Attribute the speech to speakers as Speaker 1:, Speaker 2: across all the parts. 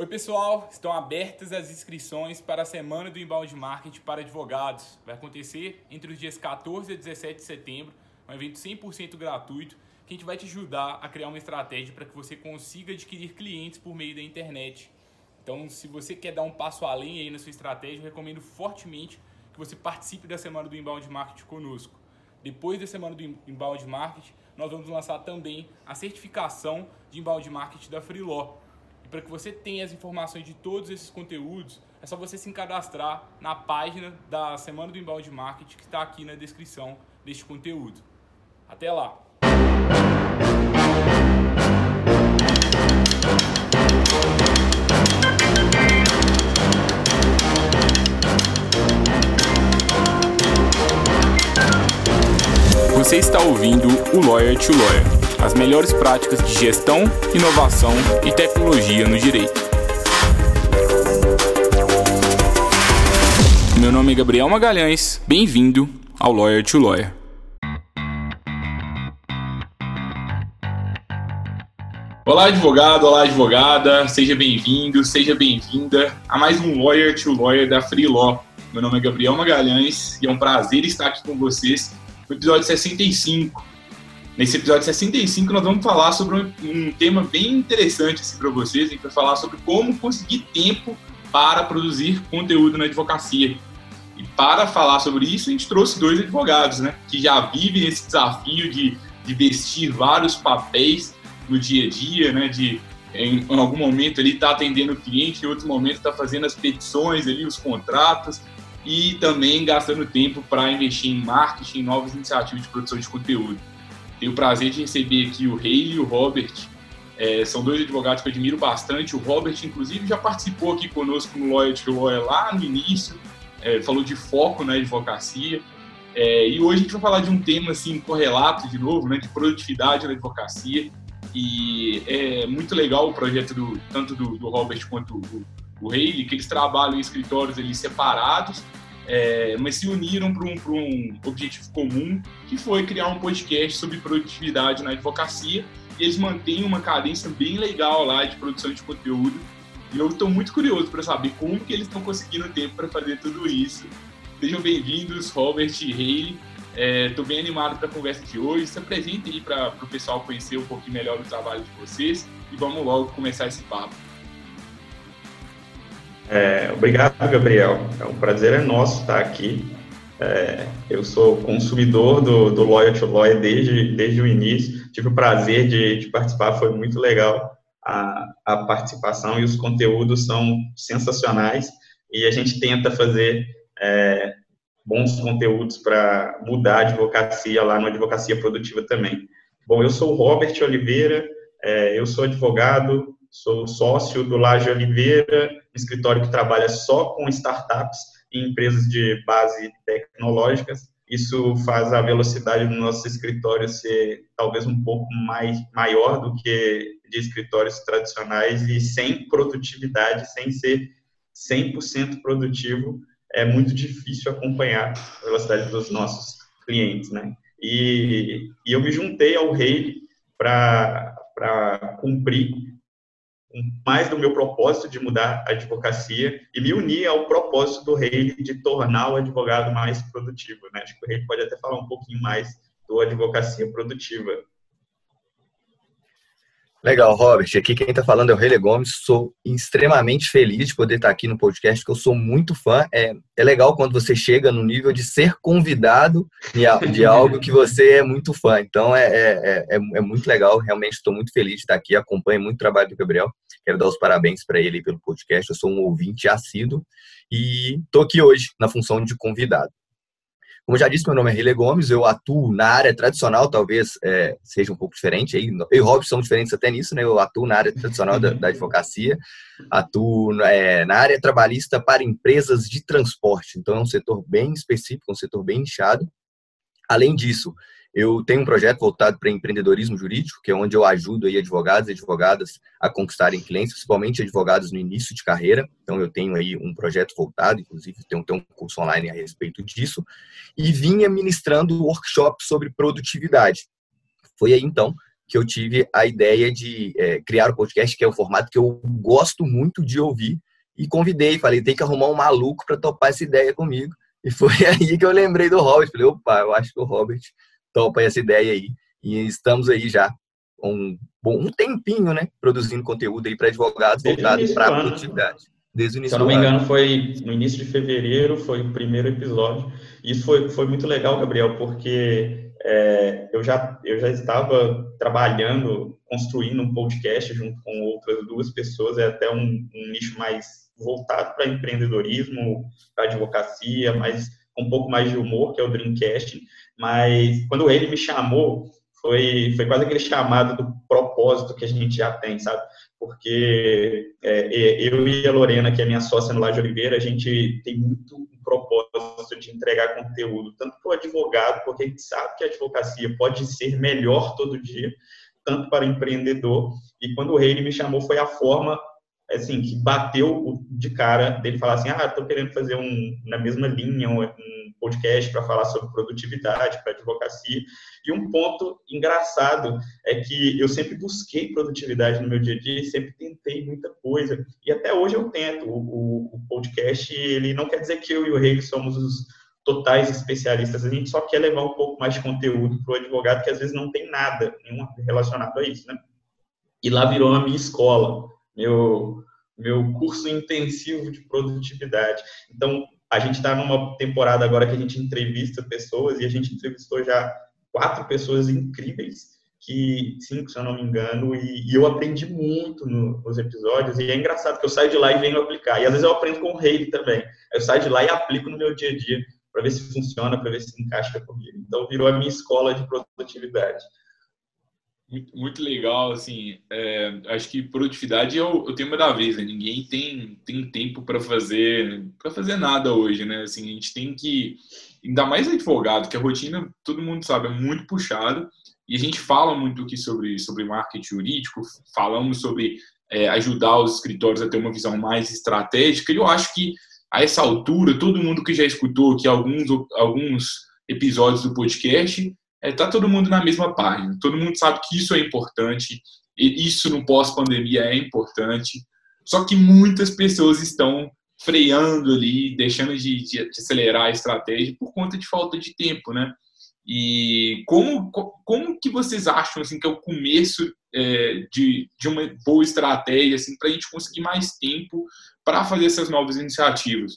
Speaker 1: Oi, pessoal. Estão abertas as inscrições para a Semana do Inbound Marketing para Advogados. Vai acontecer entre os dias 14 e 17 de setembro, um evento 100% gratuito que a gente vai te ajudar a criar uma estratégia para que você consiga adquirir clientes por meio da internet. Então, se você quer dar um passo além aí na sua estratégia, eu recomendo fortemente que você participe da Semana do Inbound Marketing conosco. Depois da Semana do Inbound Marketing, nós vamos lançar também a certificação de Inbound Marketing da Freelaw para que você tenha as informações de todos esses conteúdos, é só você se cadastrar na página da Semana do Inbound Marketing que está aqui na descrição deste conteúdo. Até lá! Você está ouvindo o Lawyer to Lawyer as melhores práticas de gestão, inovação e tecnologia no direito. Meu nome é Gabriel Magalhães, bem-vindo ao Lawyer to Lawyer. Olá, advogado, olá, advogada, seja bem-vindo, seja bem-vinda a mais um Lawyer to Lawyer da Free Law. Meu nome é Gabriel Magalhães e é um prazer estar aqui com vocês no episódio 65 Nesse episódio 65, nós vamos falar sobre um, tema bem interessante assim, para vocês. A gente vai falar sobre como conseguir tempo para produzir conteúdo na advocacia. E para falar sobre isso, a gente trouxe dois advogados, né? Que já vivem esse desafio de, de vestir vários papéis no dia a dia, né? De em, em algum momento ele está atendendo o cliente, em outro momento está fazendo as petições ali, os contratos e também gastando tempo para investir em marketing, novas iniciativas de produção de conteúdo. Tenho o prazer de receber aqui o Rei e o Robert. É, são dois advogados que eu admiro bastante. O Robert, inclusive, já participou aqui conosco no to Lawyer lá no início, é, falou de foco na advocacia. É, e hoje a gente vai falar de um tema assim correlato de novo, né, de produtividade na advocacia. E é muito legal o projeto do tanto do, do Robert quanto do, o Rei, que eles trabalham em escritórios ali separados, é, mas se uniram para um, um objetivo comum, que foi criar um podcast sobre produtividade na advocacia. E eles mantêm uma cadência bem legal lá de produção de conteúdo. E eu estou muito curioso para saber como que eles estão conseguindo tempo para fazer tudo isso. Sejam bem-vindos, Robert e Haley. Estou é, bem animado para a conversa de hoje. Se apresente aí para o pessoal conhecer um pouquinho melhor o trabalho de vocês e vamos logo começar esse papo.
Speaker 2: É, obrigado, Gabriel. É um prazer é nosso estar aqui. É, eu sou consumidor do, do Lawyer to Lawyer desde, desde o início. Tive o prazer de, de participar, foi muito legal a, a participação e os conteúdos são sensacionais. E a gente tenta fazer é, bons conteúdos para mudar a advocacia lá no Advocacia Produtiva também. Bom, eu sou o Robert Oliveira, é, eu sou advogado, sou sócio do Laje Oliveira, escritório que trabalha só com startups e empresas de base tecnológicas. Isso faz a velocidade do nosso escritório ser talvez um pouco mais maior do que de escritórios tradicionais e sem produtividade, sem ser 100% produtivo, é muito difícil acompanhar a velocidade dos nossos clientes, né? E, e eu me juntei ao Rei para cumprir mais do meu propósito de mudar a advocacia e me unir ao propósito do rei de tornar o advogado mais produtivo. Né? Acho que o rei pode até falar um pouquinho mais do advocacia produtiva.
Speaker 3: Legal, Robert. Aqui quem está falando é o Rele Gomes. Sou extremamente feliz de poder estar tá aqui no podcast, que eu sou muito fã. É, é legal quando você chega no nível de ser convidado de, algo que você é muito fã. Então é, é, é, é muito legal. Realmente estou muito feliz de estar aqui. Acompanho muito o trabalho do Gabriel. Quero dar os parabéns para ele pelo podcast. Eu sou um ouvinte assíduo e estou aqui hoje na função de convidado. Como já disse, meu nome é Rile Gomes, eu atuo na área tradicional, talvez é, seja um pouco diferente. Aí, eu e Robson somos diferentes até nisso, né? Eu atuo na área tradicional da, da advocacia, atuo é, na área trabalhista para empresas de transporte. Então, é um setor bem específico, um setor bem inchado. Além disso, eu tenho um projeto voltado para empreendedorismo jurídico, que é onde eu ajudo aí advogados e advogadas a conquistarem clientes, principalmente advogados no início de carreira. Então, eu tenho aí um projeto voltado, inclusive tenho, tenho um curso online a respeito disso, e vinha ministrando workshops sobre produtividade. Foi aí, então, que eu tive a ideia de é, criar o um podcast, que é o formato que eu gosto muito de ouvir, e convidei, falei, tem que arrumar um maluco para topar essa ideia comigo. E foi aí que eu lembrei do Robert. Falei, opa, eu acho que o Robert topa essa ideia aí. E estamos aí já um bom um tempinho, né, produzindo conteúdo aí para advogados voltado para a produtividade.
Speaker 2: Desde o início Se eu não me engano, foi no início de fevereiro, foi o primeiro episódio. Isso foi, foi muito legal, Gabriel, porque é, eu, já, eu já estava trabalhando, construindo um podcast junto com outras duas pessoas, é até um, um nicho mais voltado para empreendedorismo, para advocacia, mas com um pouco mais de humor, que é o Dreamcast. Mas quando ele me chamou, foi, foi quase aquele chamado do propósito que a gente já tem, sabe? Porque é, eu e a Lorena, que é minha sócia no Laje Oliveira, a gente tem muito propósito de entregar conteúdo, tanto para o advogado, porque a gente sabe que a advocacia pode ser melhor todo dia, tanto para empreendedor. E quando o rei me chamou, foi a forma assim, que bateu de cara dele falar assim, ah, estou querendo fazer um, na mesma linha, um podcast para falar sobre produtividade, para advocacia. E um ponto engraçado é que eu sempre busquei produtividade no meu dia a dia, sempre tentei muita coisa. E até hoje eu tento. O, o podcast, ele não quer dizer que eu e o Rei somos os totais especialistas, a gente só quer levar um pouco mais de conteúdo para o advogado que às vezes não tem nada nenhum relacionado a isso, né? E lá virou a minha escola meu, meu curso intensivo de produtividade. Então, a gente está numa temporada agora que a gente entrevista pessoas e a gente entrevistou já quatro pessoas incríveis, que cinco, se eu não me engano, e, e eu aprendi muito no, nos episódios. E é engraçado que eu saio de lá e venho aplicar. E às vezes eu aprendo com o Rei também. Eu saio de lá e aplico no meu dia a dia para ver se funciona, para ver se encaixa comigo. Então, virou a minha escola de produtividade.
Speaker 1: Muito, legal, assim, é, acho que produtividade é o, é o tema da vez, né? Ninguém tem, tem tempo para fazer para fazer nada hoje, né? Assim, a gente tem que, ainda mais advogado, que a rotina, todo mundo sabe, é muito puxada, e a gente fala muito aqui sobre, sobre marketing jurídico, falamos sobre é, ajudar os escritórios a ter uma visão mais estratégica, e eu acho que a essa altura, todo mundo que já escutou aqui alguns, alguns episódios do podcast é, tá todo mundo na mesma página. Todo mundo sabe que isso é importante, e isso no pós-pandemia é importante. Só que muitas pessoas estão freando ali, deixando de, de, de, acelerar a estratégia por conta de falta de tempo, né? E como, como que vocês acham assim que é o começo é, de, de uma boa estratégia assim para a gente conseguir mais tempo para fazer essas novas iniciativas?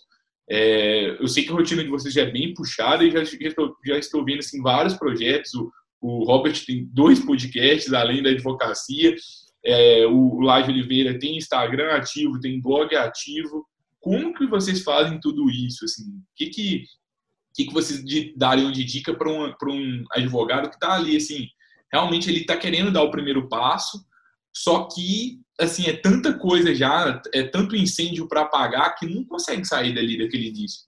Speaker 1: É, eu sei que a rotina de vocês já é bem puxada e já, já, estou, já estou vendo assim, vários projetos. O, o Robert tem dois podcasts, além da advocacia. É, o Laje Oliveira tem Instagram ativo, tem blog ativo. Como que vocês fazem tudo isso? Assim? O que, que, que, que vocês dariam de dica para um, um advogado que está ali, assim, realmente ele está querendo dar o primeiro passo, só que assim, é tanta coisa já, é tanto incêndio para apagar que não consegue sair dali daquele início.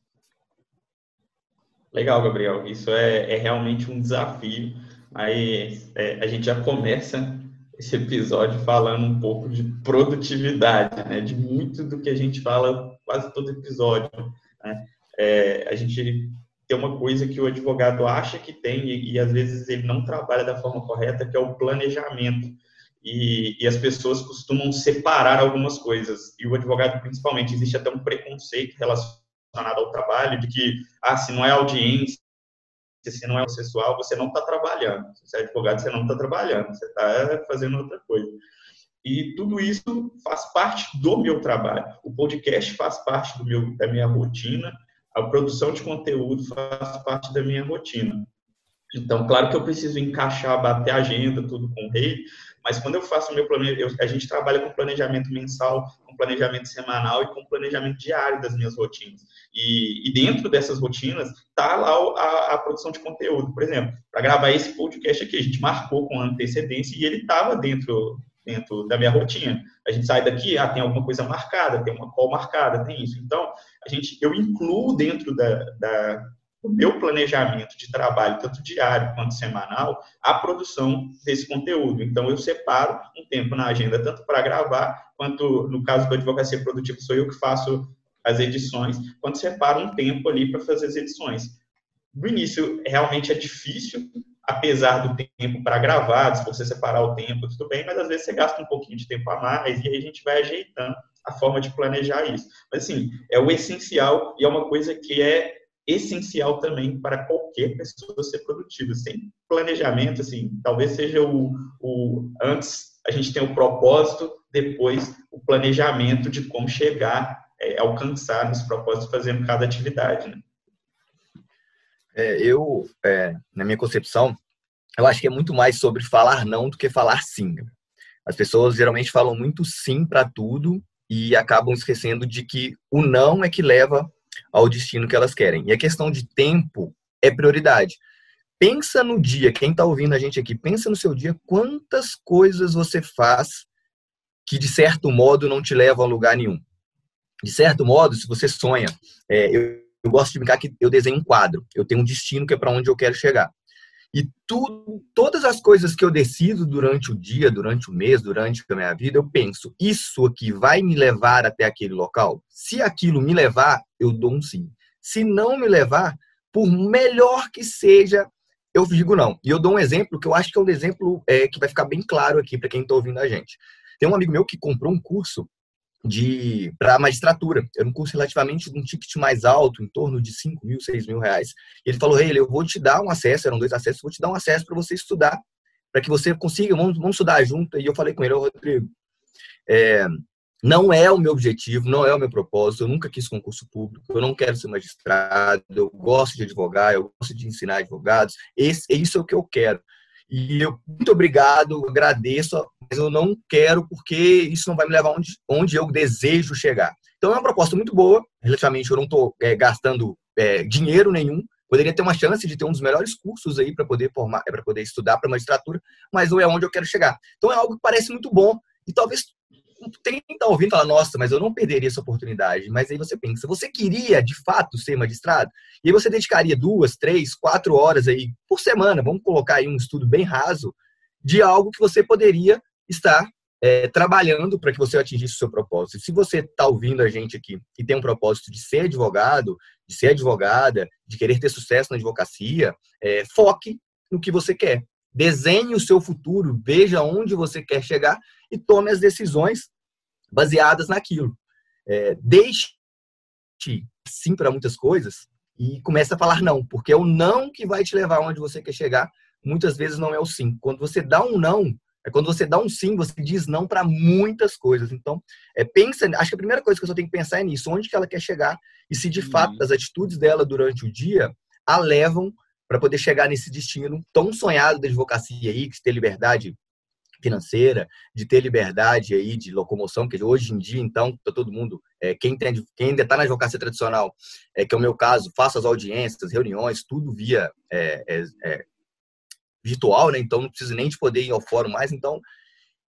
Speaker 2: Legal, Gabriel. Isso é, é realmente um desafio. Aí é, a gente já começa esse episódio falando um pouco de produtividade, né? De muito do que a gente fala quase todo episódio. Né? É, a gente tem uma coisa que o advogado acha que tem e, e às vezes ele não trabalha da forma correta, que é o planejamento e, e, as pessoas costumam separar algumas coisas. E o advogado, principalmente, existe até um preconceito relacionado ao trabalho, de que, ah, se não é audiência, se não é processual, você não está trabalhando. Se você é advogado, você não está trabalhando, você está fazendo outra coisa. E tudo isso faz parte do meu trabalho. O podcast faz parte do meu, da minha rotina, a produção de conteúdo faz parte da minha rotina. Então, claro que eu preciso encaixar, bater a agenda, tudo com o rei, mas quando eu faço o meu planejamento, a gente trabalha com planejamento mensal, com planejamento semanal e com planejamento diário das minhas rotinas. E, e dentro dessas rotinas está lá a, a, produção de conteúdo. Por exemplo, para gravar esse podcast aqui, a gente marcou com antecedência e ele estava dentro dentro da minha rotina. A gente sai daqui, ah, tem alguma coisa marcada, tem uma call marcada, tem isso. Então, a gente, eu incluo dentro da, da o meu planejamento de trabalho, tanto diário quanto semanal, a produção desse conteúdo. Então, eu separo um tempo na agenda, tanto para gravar, quanto no caso da advocacia produtiva, sou eu que faço as edições, quanto separo um tempo ali para fazer as edições. No início, realmente é difícil apesar do tempo para gravar, se você separar o tempo, tudo bem, mas às vezes você gasta um pouquinho de tempo a mais e aí a gente vai ajeitando a forma de planejar isso. Mas, assim, é o essencial e é uma coisa que é essencial também para qualquer pessoa ser produtiva. Sem planejamento, assim, talvez seja o, o antes a gente tem o propósito, depois o planejamento de como chegar, é, alcançar esse propósito fazendo cada atividade. Né?
Speaker 3: É, eu, é, na minha concepção, eu acho que é muito mais sobre falar não do que falar sim. As pessoas geralmente falam muito sim para tudo e acabam esquecendo de que o não é que leva ao destino que elas querem. E a questão de tempo é prioridade. Pensa no dia, quem está ouvindo a gente aqui, pensa no seu dia, quantas coisas você faz que de certo modo não te levam a lugar nenhum. De certo modo, se você sonha, é, eu, eu gosto de brincar que eu desenho um quadro, eu tenho um destino que é para onde eu quero chegar. E tudo, todas as coisas que eu decido durante o dia, durante o mês, durante a minha vida, eu penso, isso aqui vai me levar até aquele local? Se aquilo me levar, eu dou um sim. Se não me levar, por melhor que seja, eu digo não. E eu dou um exemplo que eu acho que é um exemplo é, que vai ficar bem claro aqui para quem está ouvindo a gente. Tem um amigo meu que comprou um curso de para magistratura. Era um curso relativamente um ticket mais alto, em torno de 5 mil, 6 mil reais. E ele falou, hey, eu vou te dar um acesso, eram dois acessos, vou te dar um acesso para você estudar, para que você consiga, vamos, vamos estudar junto. E eu falei com ele, Rodrigo, é, não é o meu objetivo, não é o meu propósito, eu nunca quis concurso público, eu não quero ser magistrado, eu gosto de advogar, eu gosto de ensinar advogados, esse, isso é o que eu quero. E eu, muito obrigado, agradeço, mas eu não quero porque isso não vai me levar onde, onde eu desejo chegar. Então é uma proposta muito boa, relativamente eu não estou é, gastando é, dinheiro nenhum, poderia ter uma chance de ter um dos melhores cursos aí para poder formar, para poder estudar para magistratura, mas não é onde eu quero chegar. Então é algo que parece muito bom e talvez tem quem está ouvindo fala, nossa, mas eu não perderia essa oportunidade. Mas aí você pensa, você queria de fato ser magistrado? E aí você dedicaria duas, três, quatro horas aí por semana, vamos colocar aí um estudo bem raso, de algo que você poderia estar é, trabalhando para que você atingisse o seu propósito. Se você está ouvindo a gente aqui e tem um propósito de ser advogado, de ser advogada, de querer ter sucesso na advocacia, é, foque no que você quer. Desenhe o seu futuro, veja onde você quer chegar e tome as decisões baseadas naquilo. É, deixe sim para muitas coisas e comece a falar não, porque é o não que vai te levar onde você quer chegar. Muitas vezes não é o sim. Quando você dá um não, é quando você dá um sim, você diz não para muitas coisas. Então, é, pensa, acho que a primeira coisa que você tem que pensar é nisso, onde que ela quer chegar e se de uhum. fato as atitudes dela durante o dia a levam para poder chegar nesse destino tão sonhado da advocacia aí, que ter liberdade financeira, de ter liberdade aí de locomoção, que hoje em dia, então, tá todo mundo, é, quem, tem, quem ainda está na advocacia tradicional, é, que é o meu caso, faço as audiências, reuniões, tudo via é, é, é, virtual, né? Então não preciso nem de poder ir ao fórum mais, então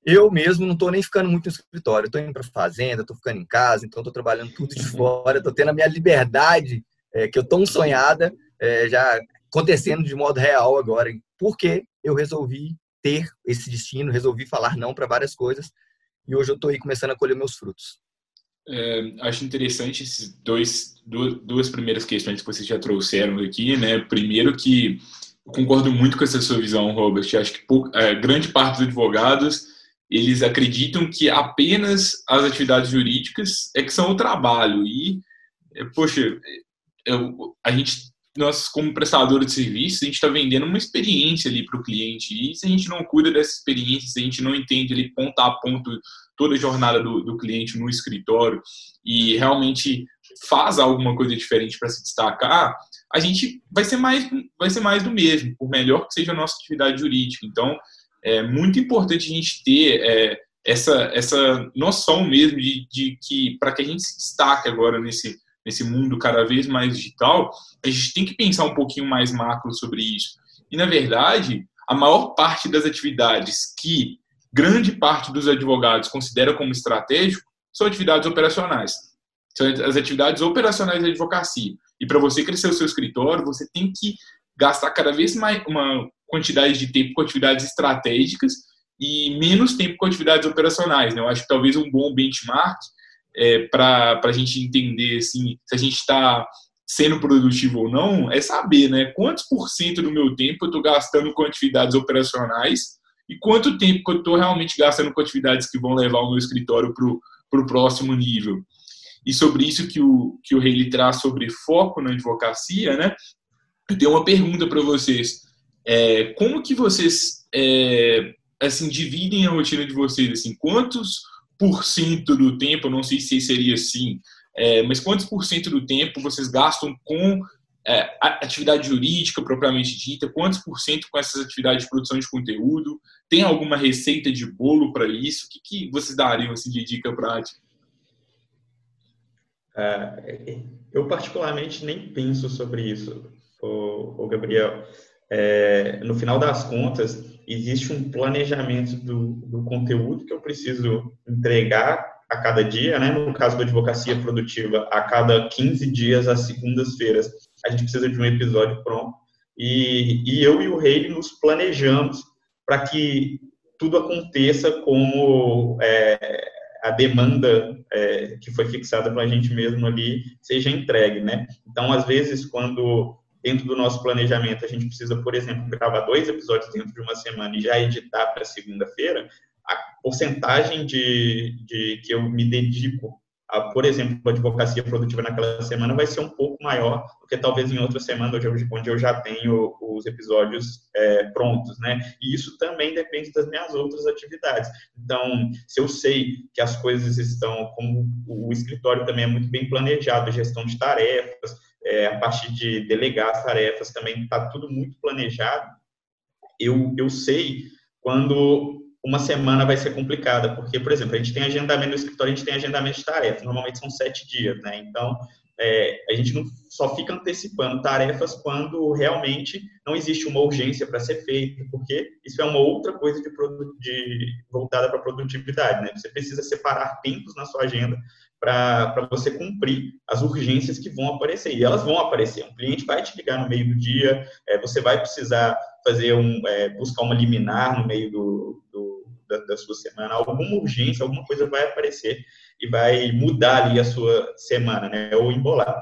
Speaker 3: eu mesmo não estou nem ficando muito no escritório, estou indo para fazenda, estou ficando em casa, então estou trabalhando tudo de fora, estou tendo a minha liberdade, é, que eu tão sonhada, já acontecendo de modo real agora, porque eu resolvi ter esse destino, resolvi falar não para várias coisas e hoje eu estou aí começando a colher meus frutos.
Speaker 1: É, acho interessante esses dois duas, duas primeiras questões que vocês já trouxeram aqui, né? Primeiro que eu concordo muito com essa sua visão, Robert. Acho que é, grande parte dos advogados eles acreditam que apenas as atividades jurídicas é que são o trabalho e é, poxa, eu, a gente nós, como prestador de serviço, a gente está vendendo uma experiência ali para o cliente. E se a gente não cuida dessa experiência, se a gente não entende ali ponto a ponto toda a jornada do, do cliente no escritório e realmente faz alguma coisa diferente para se destacar, a gente vai ser mais vai ser mais do mesmo, por melhor que seja a nossa atividade jurídica. Então, é muito importante a gente ter é, essa essa noção mesmo de, de que para que a gente se destaque agora nesse nesse mundo cada vez mais digital, a gente tem que pensar um pouquinho mais macro sobre isso. E, na verdade, a maior parte das atividades que grande parte dos advogados considera como estratégico são atividades operacionais. São as atividades operacionais da advocacia. E para você crescer o seu escritório, você tem que gastar cada vez mais uma quantidade de tempo com atividades estratégicas e menos tempo com atividades operacionais. Né? Eu acho que talvez um bom benchmark é, para a gente entender assim, se a gente está sendo produtivo ou não é saber, né? Quantos por cento do meu tempo eu estou gastando com atividades operacionais e quanto tempo que eu estou realmente gastando com atividades que vão levar o meu escritório para o próximo nível. E sobre isso que o, que o Reilly traz sobre foco na advocacia, né? Eu tenho uma pergunta para vocês. É, como que vocês é, assim dividem a rotina de vocês? Assim, quantos por cento do tempo, não sei se seria assim, é, mas quantos por cento do tempo vocês gastam com é, atividade jurídica propriamente dita? Quantos por cento com essas atividades de produção de conteúdo? Tem alguma receita de bolo para isso? O que, que vocês dariam assim, de dica prática?
Speaker 2: Uh, eu particularmente nem penso sobre isso, o Gabriel. É, no final das contas, existe um planejamento do, do, conteúdo que eu preciso entregar a cada dia, né? No caso da advocacia produtiva, a cada 15 dias, às segundas-feiras, a gente precisa de um episódio pronto. E, e eu e o Rei nos planejamos para que tudo aconteça como é, a demanda é, que foi fixada para a gente mesmo ali seja entregue, né? Então, às vezes, quando dentro do nosso planejamento a gente precisa, por exemplo, gravar dois episódios dentro de uma semana e já editar para segunda-feira, a porcentagem de, de que eu me dedico a, por exemplo, a advocacia produtiva naquela semana vai ser um pouco maior do que talvez em outra semana onde eu, já tenho os episódios é, prontos, né? E isso também depende das minhas outras atividades. Então, se eu sei que as coisas estão, como o escritório também é muito bem planejado, gestão de tarefas, é, a partir de delegar as tarefas também está tudo muito planejado, eu, eu sei quando uma semana vai ser complicada, porque, por exemplo, a gente tem agendamento no escritório, a gente tem agendamento de tarefas, normalmente são sete dias, né? Então, é, a gente não só fica antecipando tarefas quando realmente não existe uma urgência para ser feita, porque isso é uma outra coisa de, de voltada para a produtividade, né? Você precisa separar tempos na sua agenda para você cumprir as urgências que vão aparecer. E elas vão aparecer. Um cliente vai te ligar no meio do dia, é, você vai precisar fazer um, é, buscar uma liminar no meio do, do da, da, sua semana, alguma urgência, alguma coisa vai aparecer e vai mudar ali a sua semana, né? Ou embolar.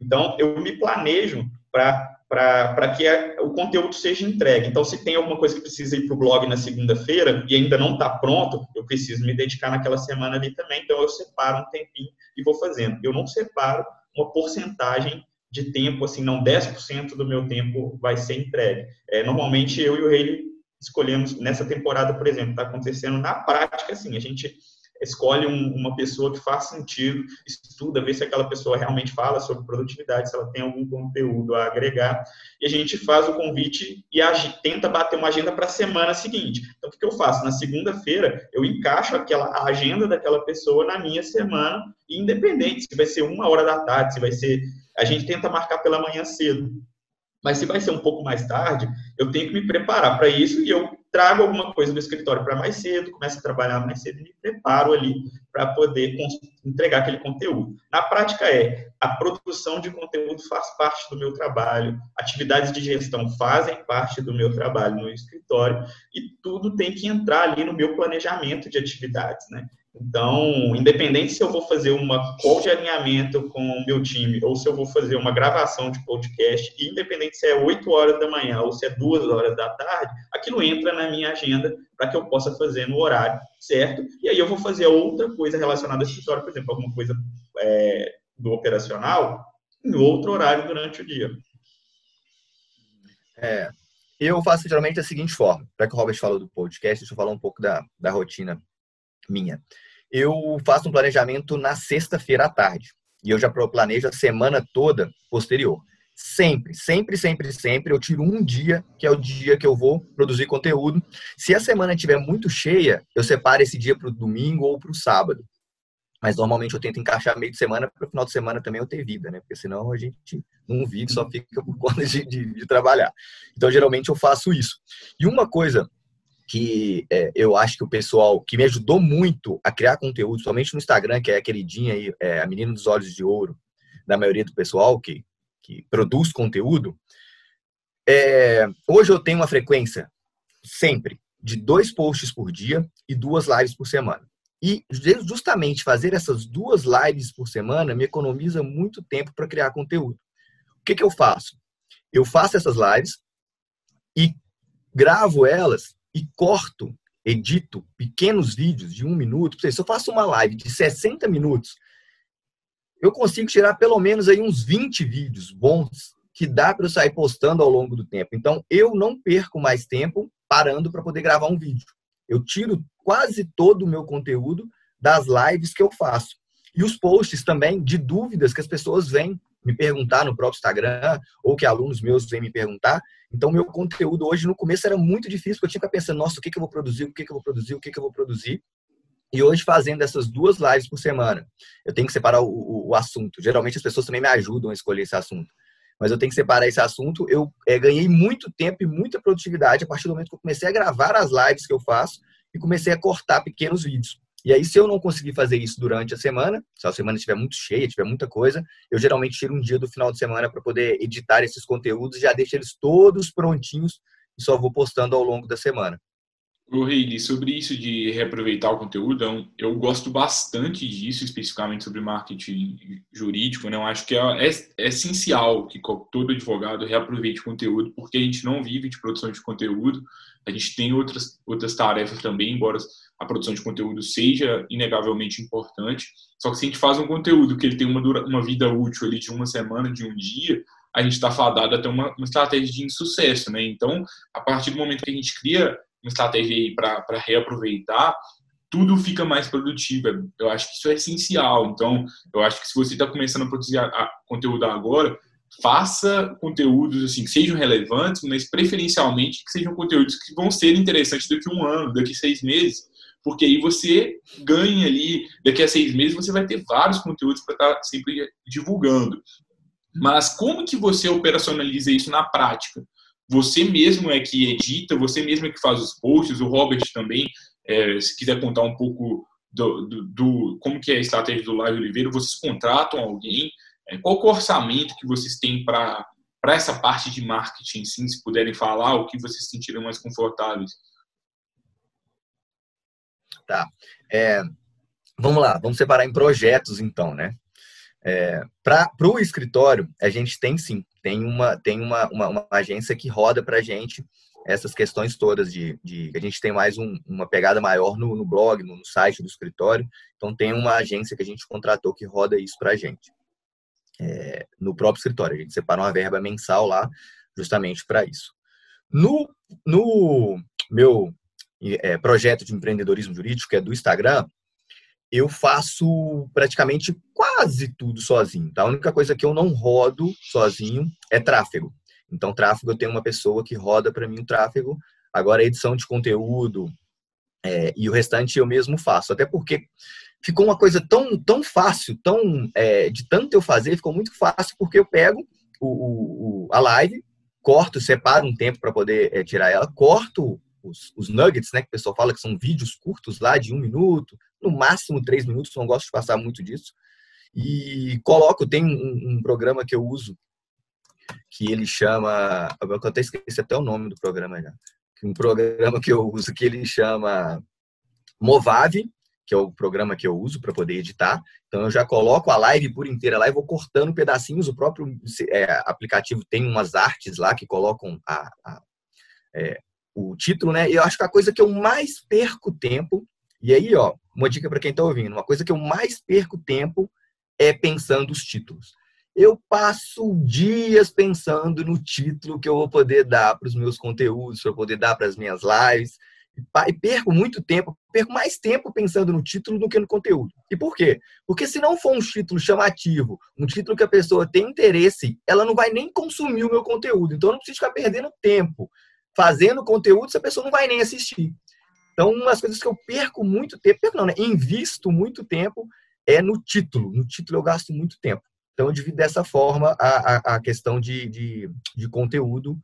Speaker 2: Então, eu me planejo para para que a, o conteúdo seja entregue. Então, se tem alguma coisa que precisa ir para o blog na segunda-feira e ainda não está pronto, eu preciso me dedicar naquela semana ali também. Então, eu separo um tempinho e vou fazendo. Eu não separo uma porcentagem de tempo, assim, não 10% do meu tempo vai ser entregue. É, normalmente, eu e o Rei escolhemos, nessa temporada, por exemplo, está acontecendo na prática, assim, a gente escolhe um, uma pessoa que faz sentido, estuda, vê se aquela pessoa realmente fala sobre produtividade, se ela tem algum conteúdo a agregar, e a gente faz o convite e tenta bater uma agenda para a semana seguinte. Então, o que, que eu faço? Na segunda-feira, eu encaixo aquela, a agenda daquela pessoa na minha semana, independente se vai ser uma hora da tarde, se vai ser. A gente tenta marcar pela manhã cedo. Mas se vai ser um pouco mais tarde, eu tenho que me preparar para isso e eu trago alguma coisa do escritório para mais cedo, começo a trabalhar mais cedo e me preparo ali para poder entregar aquele conteúdo. Na prática é, a produção de conteúdo faz parte do meu trabalho, atividades de gestão fazem parte do meu trabalho no escritório e tudo tem que entrar ali no meu planejamento de atividades, né? Então, independente se eu vou fazer uma call de alinhamento com o meu time ou se eu vou fazer uma gravação de podcast, independente se é 8 horas da manhã ou se é 2 horas da tarde, aquilo entra na minha agenda para que eu possa fazer no horário certo. E aí eu vou fazer outra coisa relacionada ao escritório, por exemplo, alguma coisa é, do operacional, em outro horário durante o dia.
Speaker 3: É, eu faço geralmente da seguinte forma, para que o Robert falou do podcast, deixa eu falar um pouco da, da rotina minha eu faço um planejamento na sexta-feira à tarde. E eu já planejo a semana toda posterior. Sempre, sempre, sempre, sempre eu tiro um dia, que é o dia que eu vou produzir conteúdo. Se a semana estiver muito cheia, eu separo esse dia para o domingo ou para o sábado. Mas normalmente eu tento encaixar meio de semana para o final de semana também eu ter vida, né? Porque senão a gente não vive, só fica por conta de, de, de trabalhar. Então, geralmente eu faço isso. E uma coisa que é, eu acho que o pessoal que me ajudou muito a criar conteúdo, somente no Instagram, que é a queridinha aí, é, a menina dos olhos de ouro, da maioria do pessoal que, que produz conteúdo, é, hoje eu tenho uma frequência sempre de dois posts por dia e duas lives por semana. E justamente fazer essas duas lives por semana me economiza muito tempo para criar conteúdo. que, que eu faço? Eu faço essas lives e gravo elas e corto, edito pequenos vídeos de um minuto. Se eu faço uma live de 60 minutos, eu consigo tirar pelo menos aí uns 20 vídeos bons que dá para eu sair postando ao longo do tempo. Então, eu não perco mais tempo parando para poder gravar um vídeo. Eu tiro quase todo o meu conteúdo das lives que eu faço. E os posts também de dúvidas que as pessoas vêm me perguntar no próprio Instagram, ou que alunos meus vêm me perguntar. Então, meu conteúdo hoje, no começo, era muito difícil, porque eu tinha que pensar, nossa, o que, que eu vou produzir, o que, que eu vou produzir, o que, que eu vou produzir. E hoje, fazendo essas duas lives por semana, eu tenho que separar o, o, o assunto. Geralmente, as pessoas também me ajudam a escolher esse assunto. Mas eu tenho que separar esse assunto. Eu é, ganhei muito tempo e muita produtividade a partir do momento que eu comecei a gravar as lives que eu faço e comecei a cortar pequenos vídeos. E aí, se eu não conseguir fazer isso durante a semana, se a semana estiver muito cheia, tiver muita coisa, eu geralmente tiro um dia do final de semana para poder editar esses conteúdos, já deixo eles todos prontinhos e só vou postando ao longo da semana.
Speaker 1: O Reilly, sobre isso de reaproveitar o conteúdo, é eu gosto bastante disso, especificamente sobre marketing jurídico. Né? Eu acho que é, é, é essencial que todo advogado reaproveite o conteúdo, porque a gente não vive de produção de conteúdo, a gente tem outras, outras tarefas também, embora a produção de conteúdo seja inegavelmente importante. Só que se a gente faz um conteúdo que ele tem uma, dura, uma vida útil ali de uma semana, de um dia, a gente está fadado a ter uma, uma estratégia de insucesso, né? Então, a partir do momento que a gente cria uma estratégia para reaproveitar, tudo fica mais produtivo. Eu acho que isso é essencial. Então, eu acho que se você está começando a produzir a, a conteúdo agora, faça conteúdos assim que sejam relevantes, mas preferencialmente que sejam conteúdos que vão ser interessantes daqui a um ano, daqui a seis meses, porque aí você ganha ali, daqui a seis meses você vai ter vários conteúdos para estar tá sempre divulgando. Mas como que você operacionaliza isso na prática? Você mesmo é que edita, você mesmo é que faz os posts, o Robert também, é, se quiser contar um pouco do, do, do, como que é a estratégia do Live Oliveira, vocês contratam alguém? É, qual o orçamento que vocês têm para essa parte de marketing, sim, se puderem falar, o que vocês se sentiram mais confortáveis?
Speaker 3: Tá. É, vamos lá, vamos separar em projetos então, né? É, para o escritório, a gente tem sim, tem uma, tem uma, uma, uma agência que roda para a gente essas questões todas de, de a gente tem mais um, uma pegada maior no, no blog, no, no, site do escritório. Então tem uma agência que a gente contratou que roda isso para a gente é, no próprio escritório. A gente separa uma verba mensal lá justamente para isso. No, no meu é, projeto de empreendedorismo jurídico, que é do Instagram, eu faço praticamente quase tudo sozinho. Tá? A única coisa que eu não rodo sozinho é tráfego. Então, tráfego, eu tenho uma pessoa que roda para mim o tráfego. Agora, edição de conteúdo é, e o restante eu mesmo faço. Até porque ficou uma coisa tão, tão fácil, tão é, de tanto eu fazer, ficou muito fácil porque eu pego o, o a live, corto, separo um tempo para poder é, tirar ela, corto os, os, nuggets, né, que o pessoal fala que são vídeos curtos lá de um minuto, no máximo três minutos, não gosto de passar muito disso. E coloco, tem um, um programa que eu uso que ele chama, eu até esqueci até o nome do programa já, um programa que eu uso que ele chama Movave, que é o programa que eu uso para poder editar. Então eu já coloco a live por inteira lá e vou cortando pedacinhos. O próprio é, aplicativo tem umas artes lá que colocam a, a, é, o título, né? Eu acho que a coisa que eu mais perco tempo, e aí, ó, uma dica para quem está ouvindo, uma coisa que eu mais perco tempo é pensando os títulos. Eu passo dias pensando no título que eu vou poder dar para os meus conteúdos, para poder dar para as minhas lives e perco muito tempo, perco mais tempo pensando no título do que no conteúdo. E por quê? Porque se não for um título chamativo, um título que a pessoa tem interesse, ela não vai nem consumir o meu conteúdo. Então eu não preciso ficar perdendo tempo fazendo conteúdo se a pessoa não vai nem assistir. Então, uma das coisas que eu perco muito tempo, perco não, né? Invisto muito tempo é no título. No título eu gasto muito tempo. Então, eu divido dessa forma a, a, a questão de, de, de conteúdo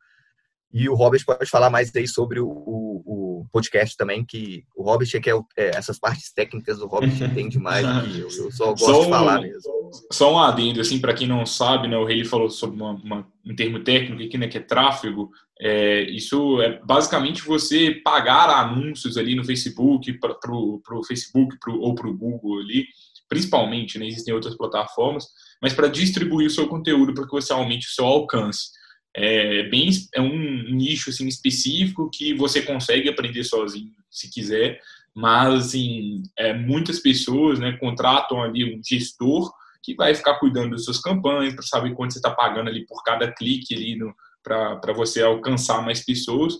Speaker 3: e o Robert pode falar mais aí sobre o, o, o podcast também, que o Robert é que é, é essas partes técnicas do Robert entende mais que eu. Eu só gosto só de falar mesmo.
Speaker 1: Só um adendo, assim, para quem não sabe, né, o Rei falou sobre uma, uma, um termo técnico aqui, né, que é tráfego. É, isso é basicamente você pagar anúncios ali no Facebook, para o Facebook pro, ou para o Google ali, principalmente, né, existem outras plataformas, mas para distribuir o seu conteúdo para que você aumente o seu alcance. É, bem, é um nicho assim, específico que você consegue aprender sozinho, se quiser, mas assim, é, muitas pessoas né, contratam ali um gestor que vai ficar cuidando das suas campanhas, para saber quanto você está pagando ali por cada clique ali para você alcançar mais pessoas.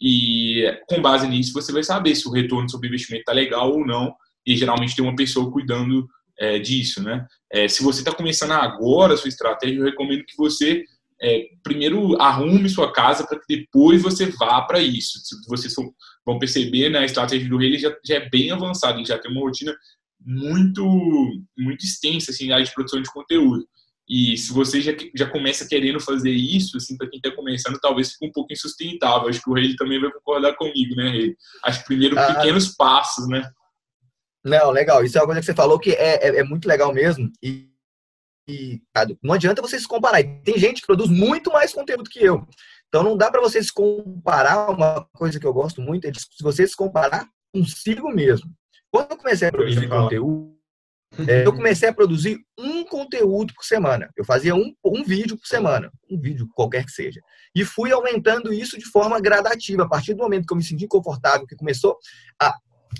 Speaker 1: E com base nisso, você vai saber se o retorno sobre investimento está legal ou não. E geralmente tem uma pessoa cuidando é, disso, né? É, se você está começando agora a sua estratégia, eu recomendo que você é, primeiro arrume sua casa para que depois você vá para isso. Vocês vão perceber, né, a estratégia do rei ele já, já é bem avançada, ele já tem uma rotina muito muito extensa assim, de produção de conteúdo. E se você já, já começa querendo fazer isso, assim, para quem está começando, talvez fique um pouco insustentável. Acho que o Rei também vai concordar comigo, né, Rei? Acho que primeiro ah, pequenos passos, né?
Speaker 3: Não, legal. Isso é uma coisa que você falou que é, é, é muito legal mesmo. E, e não adianta você se comparar. Tem gente que produz muito mais conteúdo que eu. Então não dá para você se comparar. Uma coisa que eu gosto muito é de você se comparar consigo mesmo. Quando eu comecei a produzir conteúdo, é, eu comecei a produzir um conteúdo por semana. Eu fazia um, um vídeo por semana, um vídeo qualquer que seja. E fui aumentando isso de forma gradativa. A partir do momento que eu me senti confortável, que começou a,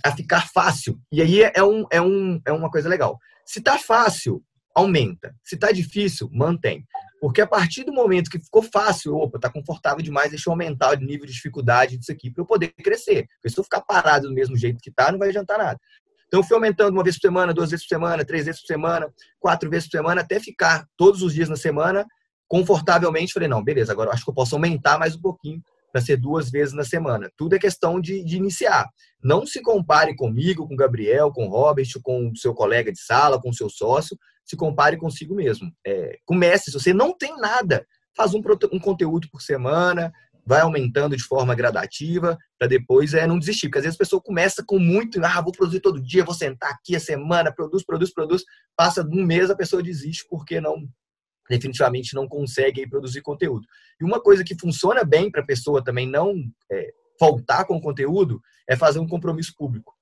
Speaker 3: a ficar fácil. E aí é, um, é, um, é uma coisa legal. Se tá fácil, aumenta. Se tá difícil, mantém. Porque a partir do momento que ficou fácil, opa, tá confortável demais, deixa eu aumentar o nível de dificuldade disso aqui para eu poder crescer. Porque se eu ficar parado do mesmo jeito que tá, não vai adiantar nada. Então, fui aumentando uma vez por semana, duas vezes por semana, três vezes por semana, quatro vezes por semana, até ficar todos os dias na semana confortavelmente. Falei, não, beleza, agora eu acho que eu posso aumentar mais um pouquinho para ser duas vezes na semana. Tudo é questão de, de, iniciar. Não se compare comigo, com o Gabriel, com o Robert, com o seu colega de sala, com o seu sócio. Se compare consigo mesmo. É, comece, se você não tem nada, faz um, um conteúdo por semana, vai aumentando de forma gradativa para depois é não desistir. Porque às vezes a pessoa começa com muito, ah, vou produzir todo dia, vou sentar aqui a semana, produz, produz, produz. Passa um mês a pessoa desiste porque não definitivamente não consegue produzir conteúdo. E uma coisa que funciona bem para a pessoa também não é, faltar com o conteúdo é fazer um compromisso público.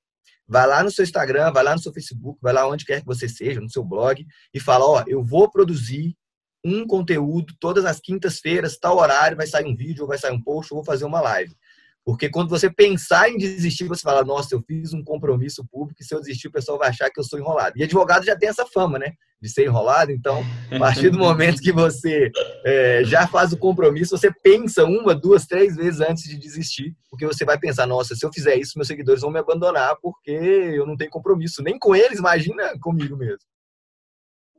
Speaker 3: Vai lá no seu Instagram, vai lá no seu Facebook, vai lá onde quer que você seja, no seu blog, e fala: Ó, eu vou produzir um conteúdo todas as quintas-feiras, tal horário, vai sair um vídeo, ou vai sair um post, ou vou fazer uma live. Porque quando você pensar em desistir, você fala, nossa, eu fiz um compromisso público e se eu desistir, o pessoal vai achar que eu sou enrolado. E advogado já tem essa fama, né? De ser enrolado. Então, a partir do momento que você é, já faz o compromisso, você pensa uma, duas, três vezes antes de desistir. Porque você vai pensar, nossa, se eu fizer isso, meus seguidores vão me abandonar porque eu não tenho compromisso. Nem com eles, imagina comigo mesmo.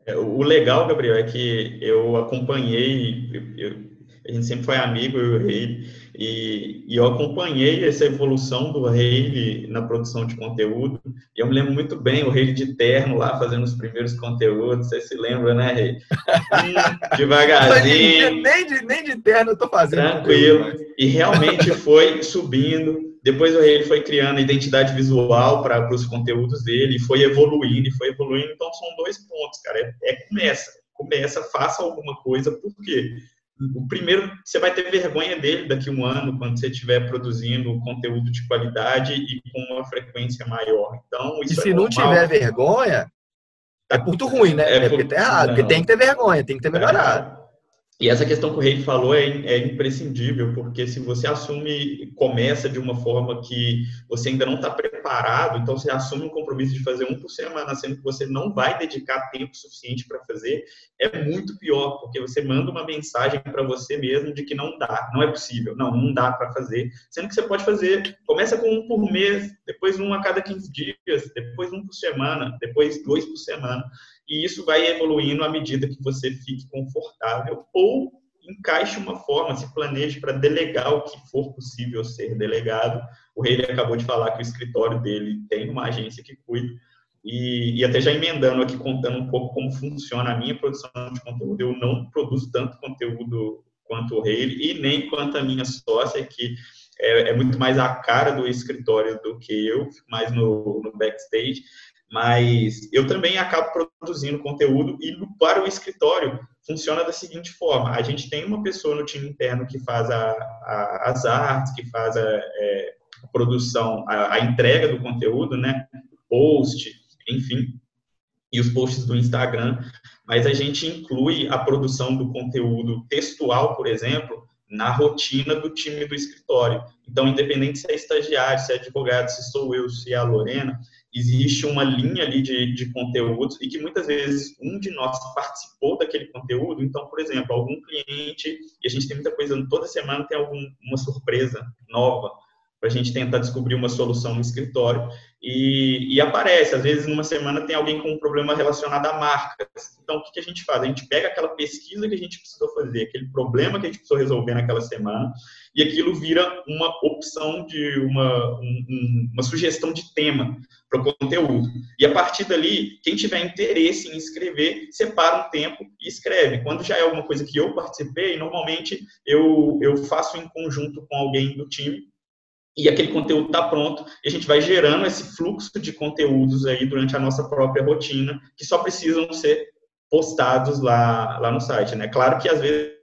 Speaker 2: É, o legal, Gabriel, é que eu acompanhei, eu, a gente sempre foi amigo, eu e e, e, eu acompanhei essa evolução do Rei na produção de conteúdo. E eu me lembro muito bem o Rei de terno lá fazendo os primeiros conteúdos. Você se lembra, né, Rei? Hum, devagarzinho.
Speaker 3: nem, de, nem de terno eu tô fazendo.
Speaker 2: Tranquilo. E realmente foi subindo. Depois o Rei foi criando identidade visual para os conteúdos dele, foi evoluindo, e foi evoluindo. Então são dois pontos, cara. É, é começa, começa, faça alguma coisa, por quê? O primeiro, você vai ter vergonha dele daqui a um ano, quando você estiver produzindo conteúdo de qualidade e com uma frequência maior. Então,
Speaker 3: e se é não tiver vergonha, é muito ruim, né? É, é porque tá errado, porque tem que ter vergonha, tem que ter melhorado.
Speaker 2: E essa questão que o Rei falou é, é, imprescindível, porque se você assume, começa de uma forma que você ainda não está preparado, então você assume um compromisso de fazer um por semana, sendo que você não vai dedicar tempo suficiente para fazer, é muito pior, porque você manda uma mensagem para você mesmo de que não dá, não é possível, não, não dá para fazer, sendo que você pode fazer, começa com um por mês, depois um a cada 15 dias, depois um por semana, depois dois por semana e isso vai evoluindo à medida que você fique confortável ou encaixe uma forma, se planeje para delegar o que for possível ser delegado. O Rei acabou de falar que o escritório dele tem uma agência que cuida, e, e, até já emendando aqui, contando um pouco como funciona a minha produção de conteúdo, eu não produzo tanto conteúdo quanto o Rei e nem quanto a minha sócia, que é, é, muito mais a cara do escritório do que eu, mais no, no backstage. Mas eu também acabo produzindo conteúdo e para o escritório funciona da seguinte forma: a gente tem uma pessoa no time interno que faz a, a, as artes, que faz a, é, a produção, a, entrega do conteúdo, né? Post, enfim. e os posts do Instagram, mas a gente inclui a produção do conteúdo textual, por exemplo, na rotina do time do escritório. Então, independente se é estagiário, se é advogado, se sou eu, se é a Lorena, existe uma linha ali de, de conteúdos e que muitas vezes um de nós participou daquele conteúdo. Então, por exemplo, algum cliente, e a gente tem muita coisa, toda semana tem alguma surpresa nova para a gente tentar descobrir uma solução no escritório. E, e, aparece, às vezes, numa semana tem alguém com um problema relacionado a marcas. Então, o que, que a gente faz? A gente pega aquela pesquisa que a gente precisou fazer, aquele problema que a gente precisou resolver naquela semana, e aquilo vira uma opção de uma, um, uma sugestão de tema para o conteúdo. E a partir dali, quem tiver interesse em escrever, separa um tempo e escreve. Quando já é alguma coisa que eu participei, normalmente eu, eu faço em conjunto com alguém do time e aquele conteúdo está pronto, e a gente vai gerando esse fluxo de conteúdos aí durante a nossa própria rotina, que só precisam ser postados lá, lá no site, né? Claro que às vezes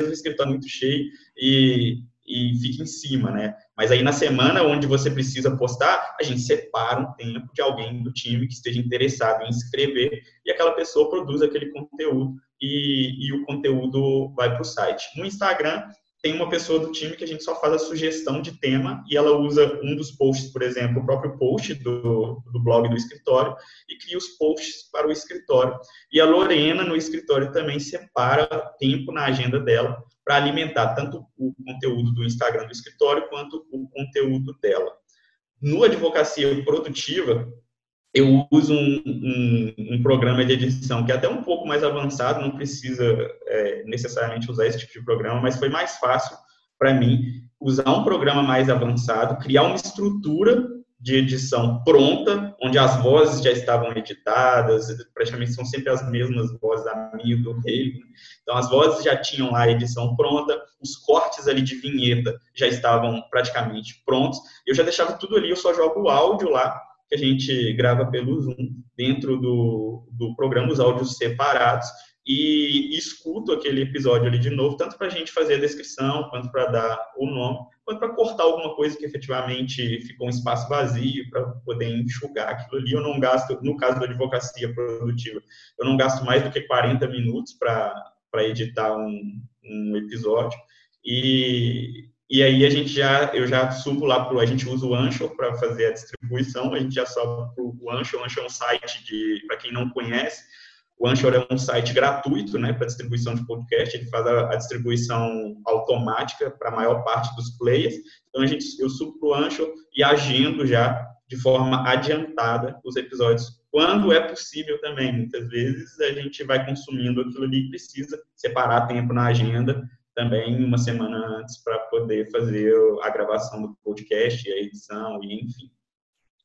Speaker 2: o escritório é muito cheio e, e fica em cima, né? Mas aí na semana onde você precisa postar, a gente separa um tempo de alguém do time que esteja interessado em escrever e aquela pessoa produz aquele conteúdo e, e o conteúdo vai para o site. No Instagram, tem uma pessoa do time que a gente só faz a sugestão de tema e ela usa um dos posts, por exemplo, o próprio post do, do blog do escritório e cria os posts para o escritório. E a Lorena, no escritório, também separa tempo na agenda dela para alimentar tanto o conteúdo do Instagram do escritório quanto o conteúdo dela. No Advocacia Produtiva, eu uso um, um, um, programa de edição que é até um pouco mais avançado, não precisa é, necessariamente usar esse tipo de programa, mas foi mais fácil para mim usar um programa mais avançado, criar uma estrutura de edição pronta, onde as vozes já estavam editadas, praticamente são sempre as mesmas vozes da minha do rei. Né? Então, as vozes já tinham lá a edição pronta, os cortes ali de vinheta já estavam praticamente prontos. Eu já deixava tudo ali, eu só jogo o áudio lá que a gente grava pelo Zoom dentro do, do programa, os áudios separados, e escuto aquele episódio ali de novo, tanto para a gente fazer a descrição, quanto para dar o nome, quanto para cortar alguma coisa que efetivamente ficou um espaço vazio, para poder enxugar aquilo ali. Eu não gasto, no caso da advocacia produtiva, eu não gasto mais do que 40 minutos para editar um, um episódio. E, e aí a gente já, eu já subo lá para a gente usa o Anchor para fazer a distribuição, a gente já sobe para o Anchor. O Anchor é um site de, para quem não conhece, o Anchor é um site gratuito, né, para distribuição de podcast. Ele faz a, a distribuição automática para a maior parte dos players. Então a gente, eu subo para o Anchor e agendo já de forma adiantada os episódios quando é possível também. Muitas vezes a gente vai consumindo aquilo ali e precisa separar tempo na agenda também uma semana antes para poder fazer a gravação do podcast, a edição e enfim.